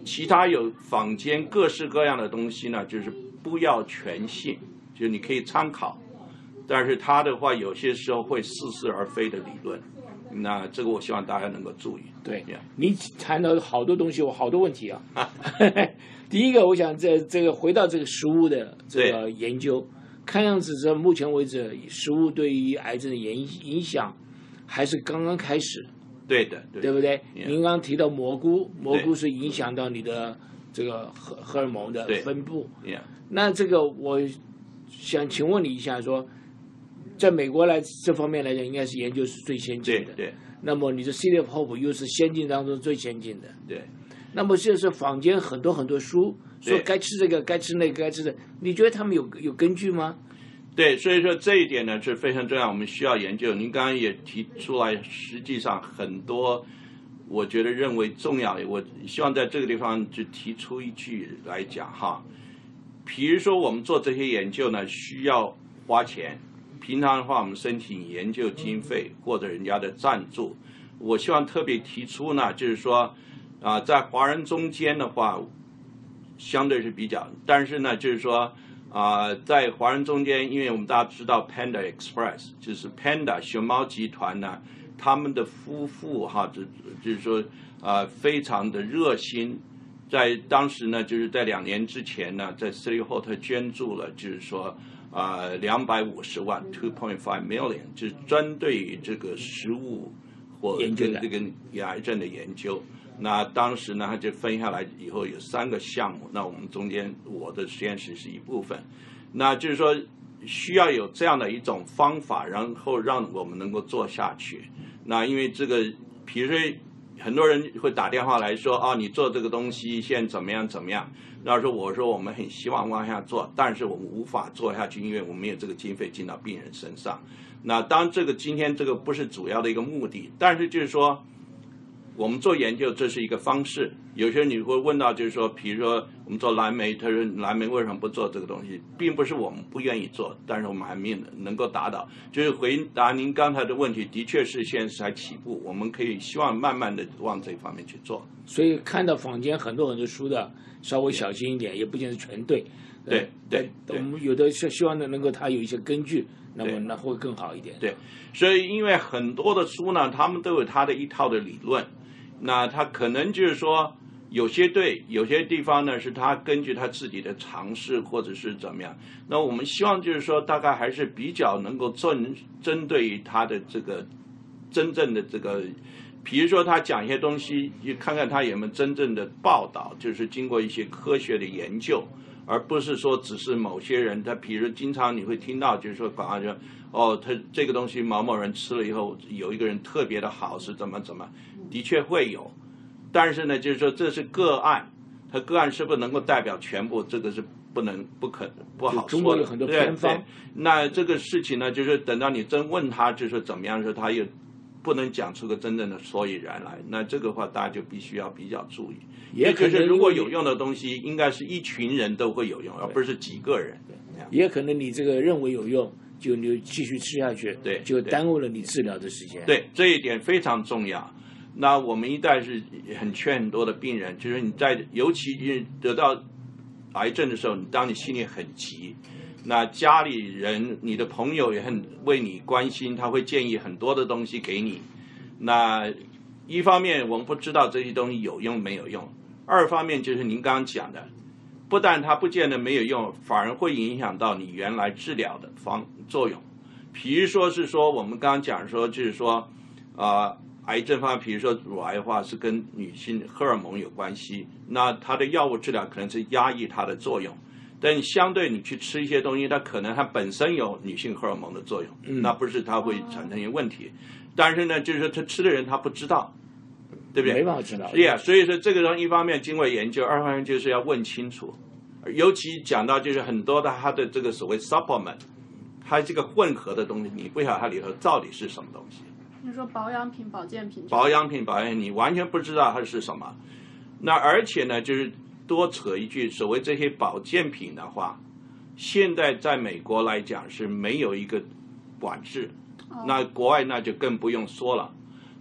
其他有坊间各式各样的东西呢，就是不要全信，就是你可以参考，但是他的话有些时候会似是而非的理论。那这个我希望大家能够注意。对，你谈到好多东西，我好多问题啊。第一个，我想这这个回到这个食物的这个研究，看样子这目前为止，食物对于癌症的影影响还是刚刚开始。对的，对不对？您刚刚提到蘑菇，蘑菇是影响到你的这个荷荷尔蒙的分布。那这个我想请问你一下说。在美国来这方面来讲，应该是研究是最先进的。对对那么你的 City of Hope 又是先进当中最先进的。对。那么就是坊间很多很多书说该吃这个，该吃那个，该吃的，你觉得他们有有根据吗？对，所以说这一点呢是非常重要，我们需要研究。您刚刚也提出来，实际上很多我觉得认为重要的，我希望在这个地方就提出一句来讲哈。比如说我们做这些研究呢，需要花钱，平常的话我们申请研究经费或者人家的赞助。我希望特别提出呢，就是说啊、在华人中间的话，相对是比较，但是呢，就是说。啊、在华人中间，因为我们大家知道 Panda Express 就是 Panda 熊猫集团呢，他们的夫妇哈，就就是说啊、非常的热心，在当时呢，就是在两年之前呢，在 City Hall 他捐助了，就是说啊两百五十万 two point five million，就是针对于这个食物或跟这个癌症的研究。那当时呢，他就分下来以后有三个项目，那我们中间我的实验室是一部分，那就是说需要有这样的一种方法，然后让我们能够做下去。那因为这个，比如说很多人会打电话来说，啊，你做这个东西现在怎么样怎么样？然后说我说我们很希望往下做，但是我们无法做下去，因为我们没有这个经费进到病人身上。那当这个今天这个不是主要的一个目的，但是就是说。我们做研究，这是一个方式。有些人你会问到，就是说，比如说我们做蓝莓，他说蓝莓为什么不做这个东西，并不是我们不愿意做，但是我们还没能够达到。就是回答您刚才的问题，的确是现在才起步，我们可以希望慢慢的往这方面去做。所以看到坊间很多很多书的，稍微小心一点，也不见得全对。对呃对我们有的是希望呢，能够它有一些根据，那么那会更好一点。对，所以因为很多的书呢，他们都有他的一套的理论，那他可能就是说有些对，有些地方呢是他根据他自己的尝试或者是怎么样。那我们希望就是说，大概还是比较能够针针对于他的这个真正的这个。比如说，他讲一些东西，你看看他有没有真正的报道，就是经过一些科学的研究，而不是说只是某些人。他比如经常你会听到，就是说广告说，哦，他这个东西某某人吃了以后，有一个人特别的好，是怎么怎么，的确会有，但是呢，就是说这是个案，他个案是不是能够代表全部，这个是不能不可不好说的。中国有很多对偏方对那这个事情呢，就是等到你真问他，就是怎么样的时候，他又不能讲出个真正的所以然来。那这个话大家就必须要比较注意。也可是如果有用的东西，应该是一群人都会有用，而不是几个人。也可能你这个认为有用，就你就继续吃下去，对对就耽误了你治疗的时间。，对，这一点非常重要。那我们一旦是很劝很多的病人，就是你在尤其是得到癌症的时候，你当你心里很急，那家里人、你的朋友也很为你关心，他会建议很多的东西给你。那一方面我们不知道这些东西有用没有用，二方面就是您刚刚讲的，不但它不见得没有用，反而会影响到你原来治疗的方作用。比如说是说，我们刚刚讲说，就是说，啊、癌症方面，比如说乳癌的话，是跟女性荷尔蒙有关系，那它的药物治疗可能是压抑它的作用。但你相对你去吃一些东西，它可能它本身有女性荷尔蒙的作用，那不是它会产生一些问题。但是呢，就是说他吃的人他不知道，对不对？没办法知道。对呀，所以说这个东西一方面经过研究，二方面就是要问清楚，尤其讲到就是很多的它的这个所谓 supplement，它这个混合的东西，你不晓得它里头到底是什么东西。你说保养品、保健品，保养品、保养品，你完全不知道它是什么。那而且呢，就是多扯一句，所谓这些保健品的话，现在在美国来讲是没有一个管制，那国外那就更不用说了。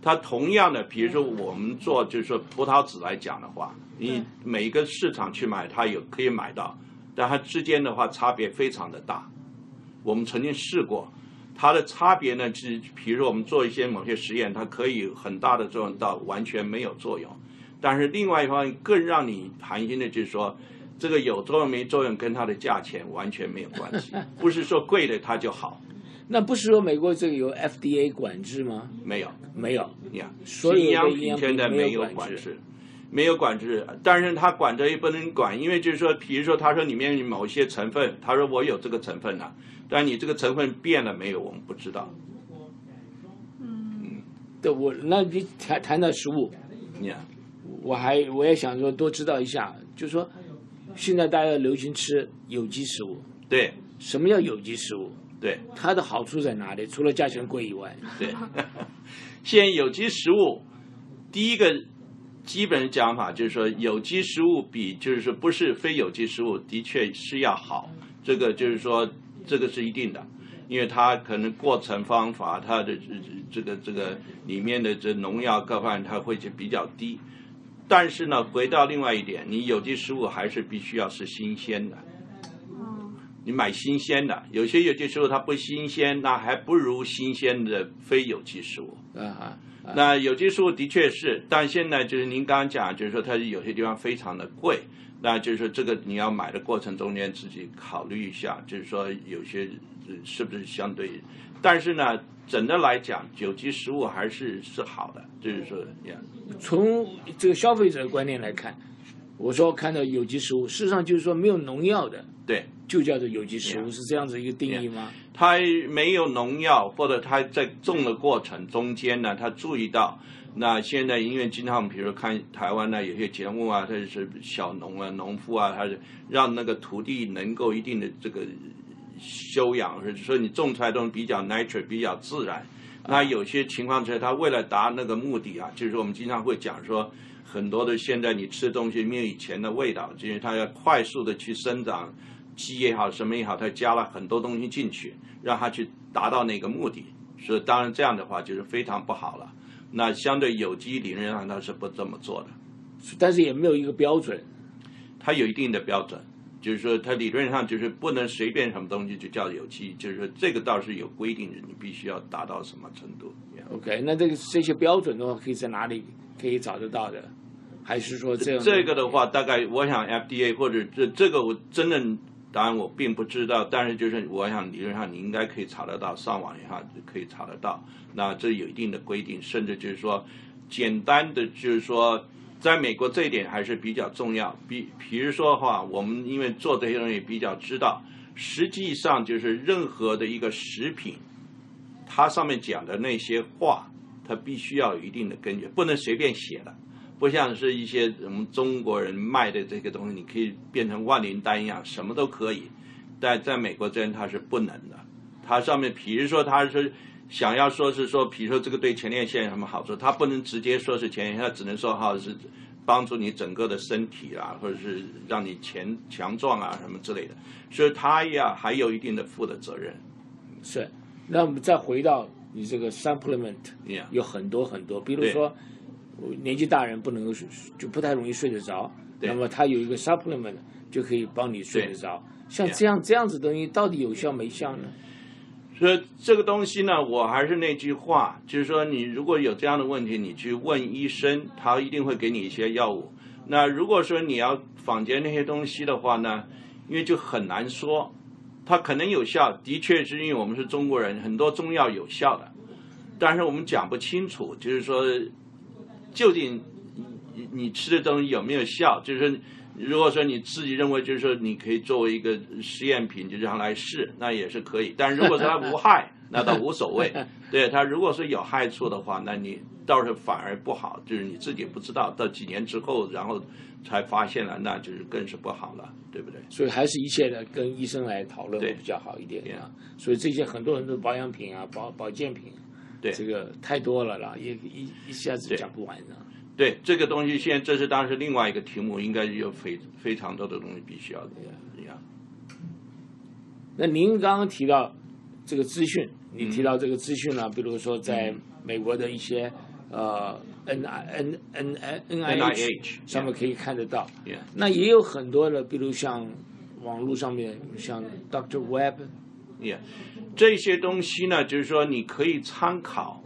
它同样的，比如说我们做就是说葡萄籽来讲的话，你每个市场去买，它有可以买到，但它之间的话差别非常的大。我们曾经试过，它的差别呢是，比如说我们做一些某些实验，它可以很大的作用到完全没有作用。但是另外一方面更让你寒心的就是说，这个有作用没作用跟它的价钱完全没有关系，不是说贵的它就好，那不是说美国这个有 FDA 管制吗？没有。没有，你看，所有的营养营养品现在品没有没有管制，没有管制，但是他管着也不能管，因为就是说，比如说他说里面某一些成分，他说我有这个成分了，但你这个成分变了没有，我们不知道。嗯对我，那你谈谈到食物，你看，我还我也想说多知道一下，就是说现在大家流行吃有机食物，对什么叫有机食物？对它的好处在哪里？除了价钱贵以外，对，现在有机食物第一个基本讲法就是说，有机食物比就是说不是非有机食物的确是要好，这个就是说这个是一定的，因为它可能过程方法，它的这个这个里面的这农药各方面它会就比较低。但是呢，回到另外一点，你有机食物还是必须要是新鲜的。你买新鲜的，有些有机食物它不新鲜，那还不如新鲜的非有机食物。啊啊，那有机食物的确是，但现在就是您刚刚讲，就是说它有些地方非常的贵，那就是说这个你要买的过程中间自己考虑一下，就是说有些呃是不是相对，但是呢，整的来讲，有机食物还是是好的，就是说呀，从这个消费者的观念来看，我说看到有机食物，事实上就是说没有农药的，对。就叫做有机食物，是这样子一个定义吗？它没有农药，或者它在种的过程中间呢，它注意到。那现在因为经常，比如看台湾呢，有些节目啊，它是小农啊、农夫啊，它是让那个土地能够一定的这个修养，说你种出来东西比较 nature 比较自然。那有些情况之下，它为了达那个目的啊，就是我们经常会讲说，很多的现在你吃的东西没有以前的味道，就是它要快速的去生长。鸡也好，什么也好，它加了很多东西进去，让它去达到那个目的。所以当然这样的话就是非常不好了。那相对有机理论上它是不这么做的，但是也没有一个标准。它有一定的标准，就是说它理论上就是不能随便什么东西就叫有机，就是说这个倒是有规定的，你必须要达到什么程度。OK，那这个这些标准的话，可以在哪里可以找得到的？还是说这样？这个的话，大概我想 FDA 或者这这个我真的。当然我并不知道，但是就是我想理论上你应该可以查得到，上网以后可以查得到。那这有一定的规定，甚至就是说，简单的就是说，在美国这一点还是比较重要。比比如说的话，我们因为做这些东西比较知道，实际上就是任何的一个食品，它上面讲的那些话，它必须要有一定的根据，不能随便写的。不像是一些我们中国人卖的这个东西，你可以变成万灵丹一样，什么都可以。但在美国这边它是不能的，它上面比如说它是想要说是说，比如说这个对前列腺有什么好处，它不能直接说是前列腺，它只能说哈是帮助你整个的身体啊，或者是让你强强壮啊什么之类的。所以它呀还有一定的负的责任。是，那我们再回到你这个 supplement，Yeah 有很多很多，比如说。年纪大人不能够睡，就不太容易睡得着。那么它有一个 supplement 就可以帮你睡得着。像这样这样子东西到底有效没效呢？所以这个东西呢，我还是那句话，就是说你如果有这样的问题，你去问医生，他一定会给你一些药物。那如果说你要坊间那些东西的话呢，因为就很难说，它可能有效，的确是因为我们是中国人，很多中药有效的，但是我们讲不清楚，就是说。究竟你你吃的东西有没有效？就是说，如果说你自己认为，就是说你可以作为一个实验品，就这样来试，那也是可以。但如果说它无害，那倒无所谓。对它如果说有害处的话，那你倒是反而不好，就是你自己不知道，到几年之后，然后才发现了，那就是更是不好了，对不对？所以还是一切的跟医生来讨论对比较好一点对啊。所以这些很多很多保养品啊、保保健品，对这个太多了啦，也一一下子讲不完的。对这个东西，现在这是当然是另外一个题目，应该有非非常多的东西必须要这样。那您刚刚提到这个资讯，你嗯提到这个资讯呢，比如说在美国的一些呃 N I N N N N I H 上面可以看得到。那也有很多的，比如像网络上面像 Doctor Web，Yeah，这些东西呢，就是说你可以参考，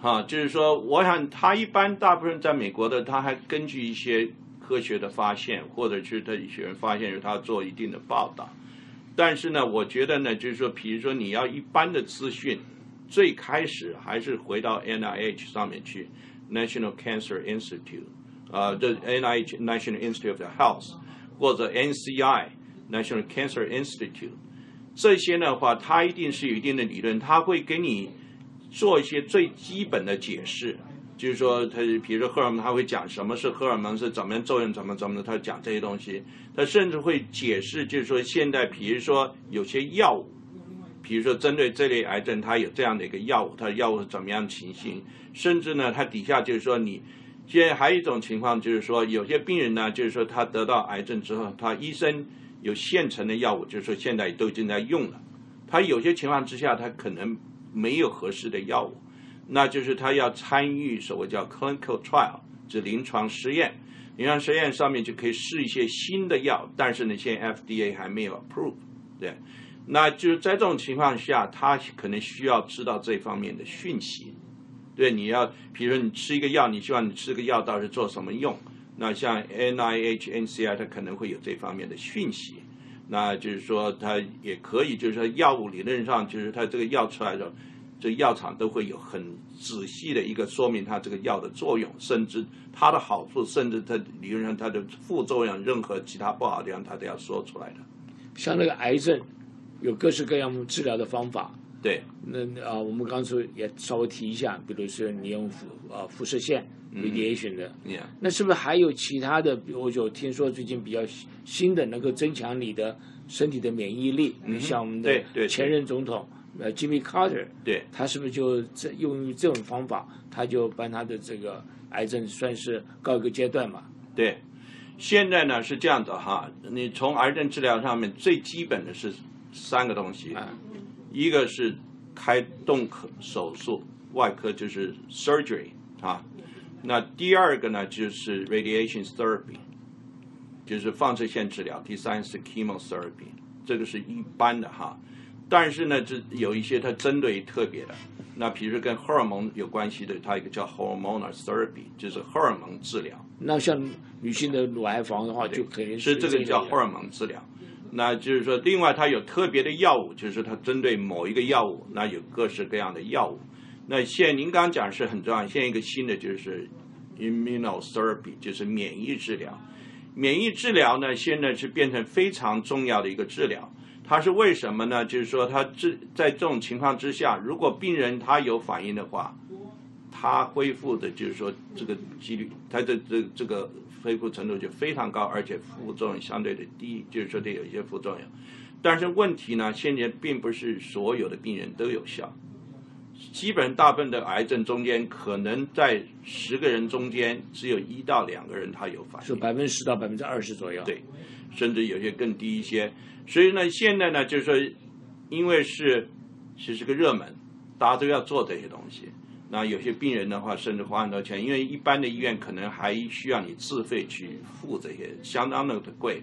哈、就是说，我想他一般大部分在美国的，他还根据一些科学的发现，或者是他一些人发现，他做一定的报道。但是呢，我觉得呢，就是说，比如说你要一般的资讯，最开始还是回到 NIH 上面去，National Cancer Institute，啊，这 NIH National Institute of Health 或者 NCI National Cancer Institute 这些的话，它一定是有一定的理论，它会给你做一些最基本的解释。就是说，他比如说荷尔蒙，他会讲什么是荷尔蒙是怎么样作用，怎么怎么的，他讲这些东西。他甚至会解释，就是说现在，比如说有些药物，比如说针对这类癌症，它有这样的一个药物，它药物是怎么样情形。甚至呢，它底下就是说，你现在还有一种情况，就是说有些病人呢，就是说他得到癌症之后，他医生有现成的药物，就是说现在都已经在用了。他有些情况之下，他可能没有合适的药物。那就是他要参与所谓叫 clinical trial，就临床实验。临床实验上面就可以试一些新的药，但是呢，现在 FDA 还没有 approve。对，那就是在这种情况下，他可能需要知道这方面的讯息。对，你要，比如说你吃一个药，你希望你吃个药到底做什么用？那像 NIH、NCI，它可能会有这方面的讯息。那就是说，它也可以，就是说药物理论上，就是它这个药出来的。这药厂都会有很仔细的一个说明它这个药的作用，甚至它的好处，甚至它理论上它的副作用，任何其他不好的地方，它都要说出来的。像那个癌症，有各式各样治疗的方法。对，那啊，我们刚才也稍微提一下，比如说你用辐啊辐射线 radiation 的，那是不是还有其他的？比如有听说最近比较新的，能够增强你的身体的免疫力，像我们的前任总统。呃，Jimmy Carter，对，他是不是就这用于这种方法，他就把他的这个癌症算是告一个阶段嘛？对，现在呢是这样的哈，你从癌症治疗上面最基本的是三个东西，一个是开动科手术，外科就是 surgery 啊，那第二个呢就是 radiation therapy，就是放射线治疗，第三是 chemotherapy，这个是一般的哈。但是呢，这有一些它针对特别的，那比如说跟荷尔蒙有关系的，它一个叫 hormonal therapy，就是荷尔蒙治疗。那像女性的乳癌房的话，就可以是这个叫荷尔蒙治疗。那就是说，另外它有特别的药物，就是它针对某一个药物，那有各式各样的药物。那现您刚讲是很重要，现在一个新的就是 immunotherapy，就是免疫治疗。免疫治疗呢，现在是变成非常重要的一个治疗。它是为什么呢？就是说，它这在这种情况之下，如果病人他有反应的话，他恢复的就是说这个几率，他的这这个恢复程度就非常高，而且副作用相对的低，就是说这有一些副作用。但是问题呢，现在并不是所有的病人都有效，基本大部分的癌症中间，可能在十个人中间只有一到两个人他有反应，是百分之十到百分之二十左右，对，甚至有些更低一些。所以呢，现在呢，就是说，因为是其实个热门，大家都要做这些东西。那有些病人的话，甚至花很多钱，因为一般的医院可能还需要你自费去付这些，相当的贵。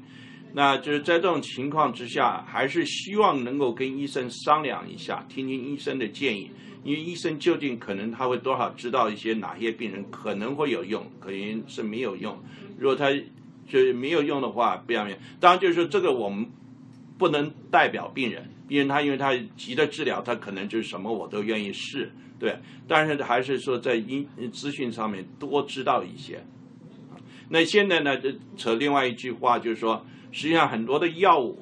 那就是在这种情况之下，还是希望能够跟医生商量一下，听听医生的建议。因为医生究竟可能他会多少知道一些哪些病人可能会有用，可能是没有用。如果他就是没有用的话，不要命。当然就是说这个我们。不能代表病人，病人他因为他急着治疗，他可能就是什么我都愿意试，对。但是还是说在医资讯上面多知道一些。那现在呢，这扯另外一句话就是说，实际上很多的药物，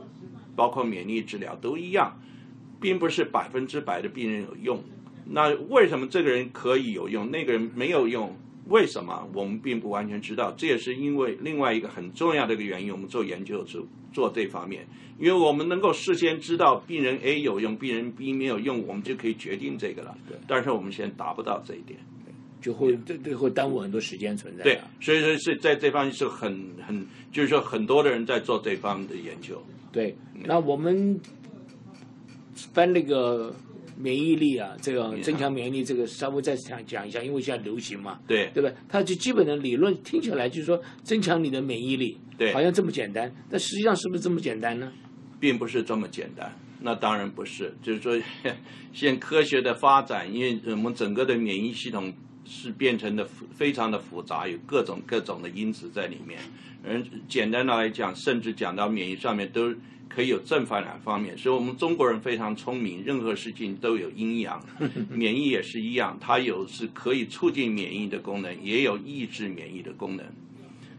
包括免疫治疗都一样，并不是百分之百的病人有用。那为什么这个人可以有用，那个人没有用？为什么我们并不完全知道？这也是因为另外一个很重要的一个原因，我们做研究是做这方面，因为我们能够事先知道病人 A 有用，病人 B 没有用，我们就可以决定这个了。对，但是我们现在达不到这一点，就会这这会耽误很多时间存在。对，所以说是在这方面是很很，就是说很多的人在做这方面的研究。对，那我们翻那个。免疫力啊，这个增强免疫力，这个稍微再讲讲一下，因为现在流行嘛，对对吧？它就基本的理论听起来就是说增强你的免疫力，对，好像这么简单，但实际上是不是这么简单呢？并不是这么简单，那当然不是。就是说，现科学的发展，因为我们整个的免疫系统是变成的非常的复杂，有各种各种的因子在里面。嗯，简单的来讲，甚至讲到免疫上面都。可以有正反两方面，所以我们中国人非常聪明，任何事情都有阴阳，免疫也是一样，它有是可以促进免疫的功能，也有抑制免疫的功能。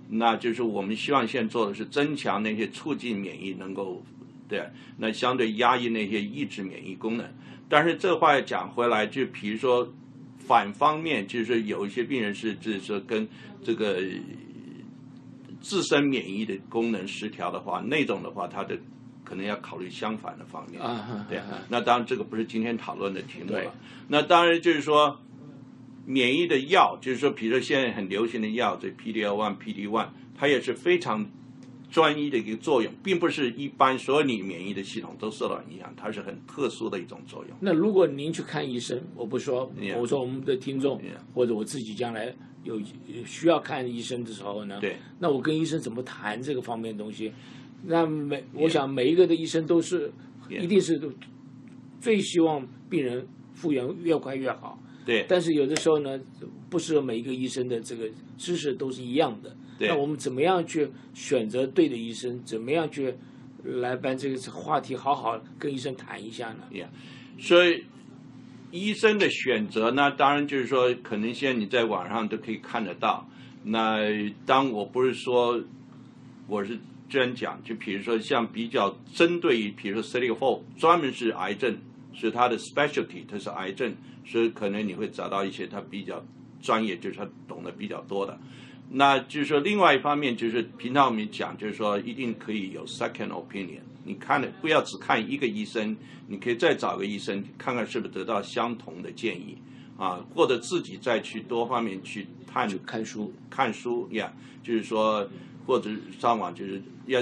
那就是我们希望现在做的是增强那些促进免疫能够，对，那相对压抑那些抑制免疫功能。但是这话讲回来，就比如说反方面，就是有一些病人是就是说跟这个自身免疫的功能失调的话，那种的话，他的可能要考虑相反的方面。啊，对，那当然这个不是今天讨论的题目了。那当然就是说，免疫的药，就是说，比如说现在很流行的药，这 PD L one、PD one，它也是非常专一的一个作用，并不是一般所有你免疫的系统都受到影响，它是很特殊的一种作用。那如果您去看医生，我不说.我说我们的听众.或者我自己将来有需要看医生的时候呢，对，那我跟医生怎么谈这个方面的东西？那每我想每一个的医生都是.一定是最希望病人复原越快越好，对，但是有的时候呢，不是每一个医生的这个知识都是一样的。对那我们怎么样去选择对的医生？怎么样去来把这个话题好好跟医生谈一下呢？所以医生的选择呢，当然就是说，可能现在你在网上都可以看得到。那当我不是说我是这样讲，就比如说像比较针对于，比如说 c e l f o 专门是癌症，是他的 specialty，他是癌症，所以可能你会找到一些他比较专业，就是他懂得比较多的。那就是说，另外一方面就是平常我们讲，就是说一定可以有 second opinion。你看了不要只看一个医生，你可以再找个医生看看是不是得到相同的建议啊，或者自己再去多方面去探去看书，看书呀，就是说或者上网，就是要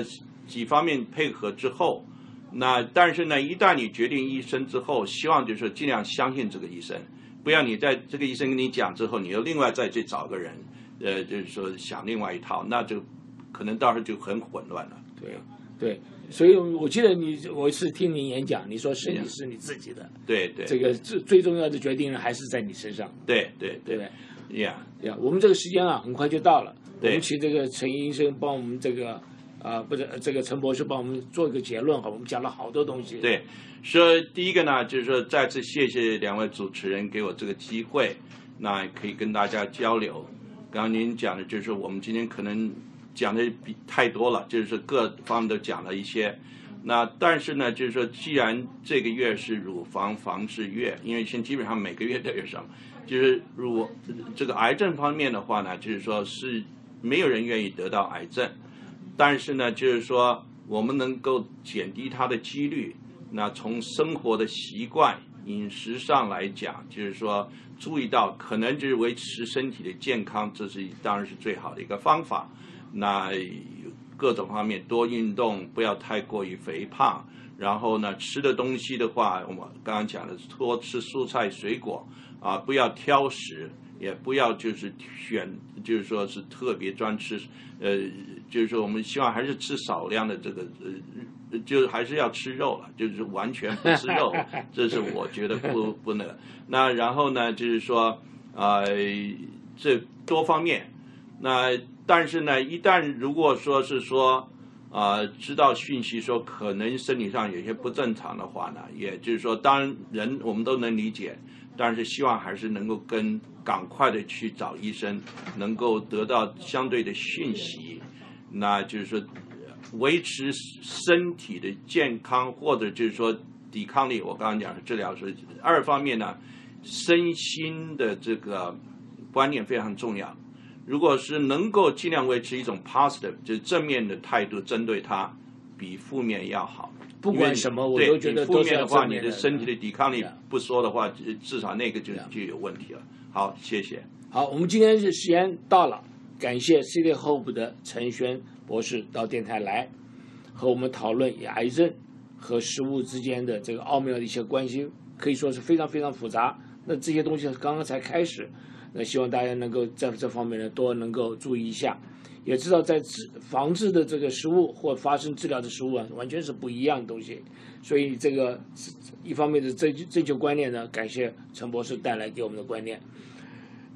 几方面配合之后，那但是呢，一旦你决定医生之后，希望就是尽量相信这个医生，不要你在这个医生跟你讲之后，你又另外再去找个人，呃，就是说想另外一套，那就可能到时候就很混乱了。对对，所以我记得你，我是听您演讲，你说身体是你自己的，对对这个最最重要的决定还是在你身上，对对对？呀，呀，我们这个时间啊，很快就到了，我对们请这个陈医生帮我们这个啊、不是这个陈博士帮我们做一个结论哈，我们讲了好多东西，对，说第一个呢，就是说再次谢谢两位主持人给我这个机会，那可以跟大家交流。刚刚您讲的就是我们今天可能讲的比太多了，就是各方都讲了一些。那但是呢，就是说，既然这个月是乳房防治月，因为现基本上每个月都有什么，就是乳这个癌症方面的话呢，就是说是没有人愿意得到癌症，但是呢，就是说我们能够减低它的几率。那从生活的习惯、饮食上来讲，就是说注意到可能就是维持身体的健康，这是当然是最好的一个方法。那各种方面多运动，不要太过于肥胖。然后呢，吃的东西的话，我们刚刚讲的多吃蔬菜水果啊，不要挑食，也不要就是选，就是说是特别专吃，呃，就是说我们希望还是吃少量的这个呃，就是还是要吃肉了，就是完全不吃肉，这是我觉得不不能。那然后呢，就是说呃，这多方面，那但是呢，一旦如果说是说。啊、知道讯息说可能身体上有些不正常的话呢，也就是说，当然人我们都能理解，但是希望还是能够跟赶快的去找医生，能够得到相对的讯息，那就是说维持身体的健康，或者就是说抵抗力。我刚刚讲的治疗是二方面呢，身心的这个观念非常重要。如果是能够尽量维持一种 positive，就是正面的态度针对它，比负面要好。不管什么，我都觉得你负面的话，你的身体的抵抗力不说的话，至至少那个就就有问题了。好，谢谢。好，我们今天是时间到了，感谢 City Hope 的陈轩博士到电台来和我们讨论癌症和食物之间的这个奥妙的一些关系，可以说是非常非常复杂。那这些东西刚刚才开始，那希望大家能够在这方面呢多能够注意一下，也知道在治防治的这个食物或发生治疗的食物啊，完全是不一样的东西。所以这个一方面的正正确观念呢，感谢陈博士带来给我们的观念。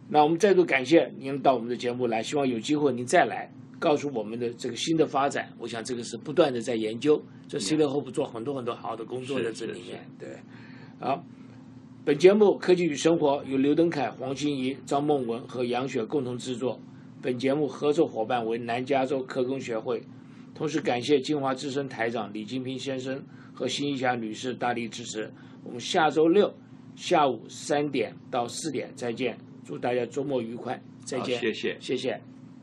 那我们再度感谢您到我们的节目来，希望有机会您再来告诉我们的这个新的发展。我想这个是不断的在研究，这 C 六 Hope 做很多很多好的工作在这里面。对，好，本节目《科技与生活》由刘登凯、黄欣怡、张梦文和杨雪共同制作，本节目合作伙伴为南加州科工学会，同时感谢金华之声台长李金平先生和辛一霞女士大力支持。我们下周六下午三点到四点再见，祝大家周末愉快，再见，谢谢谢谢。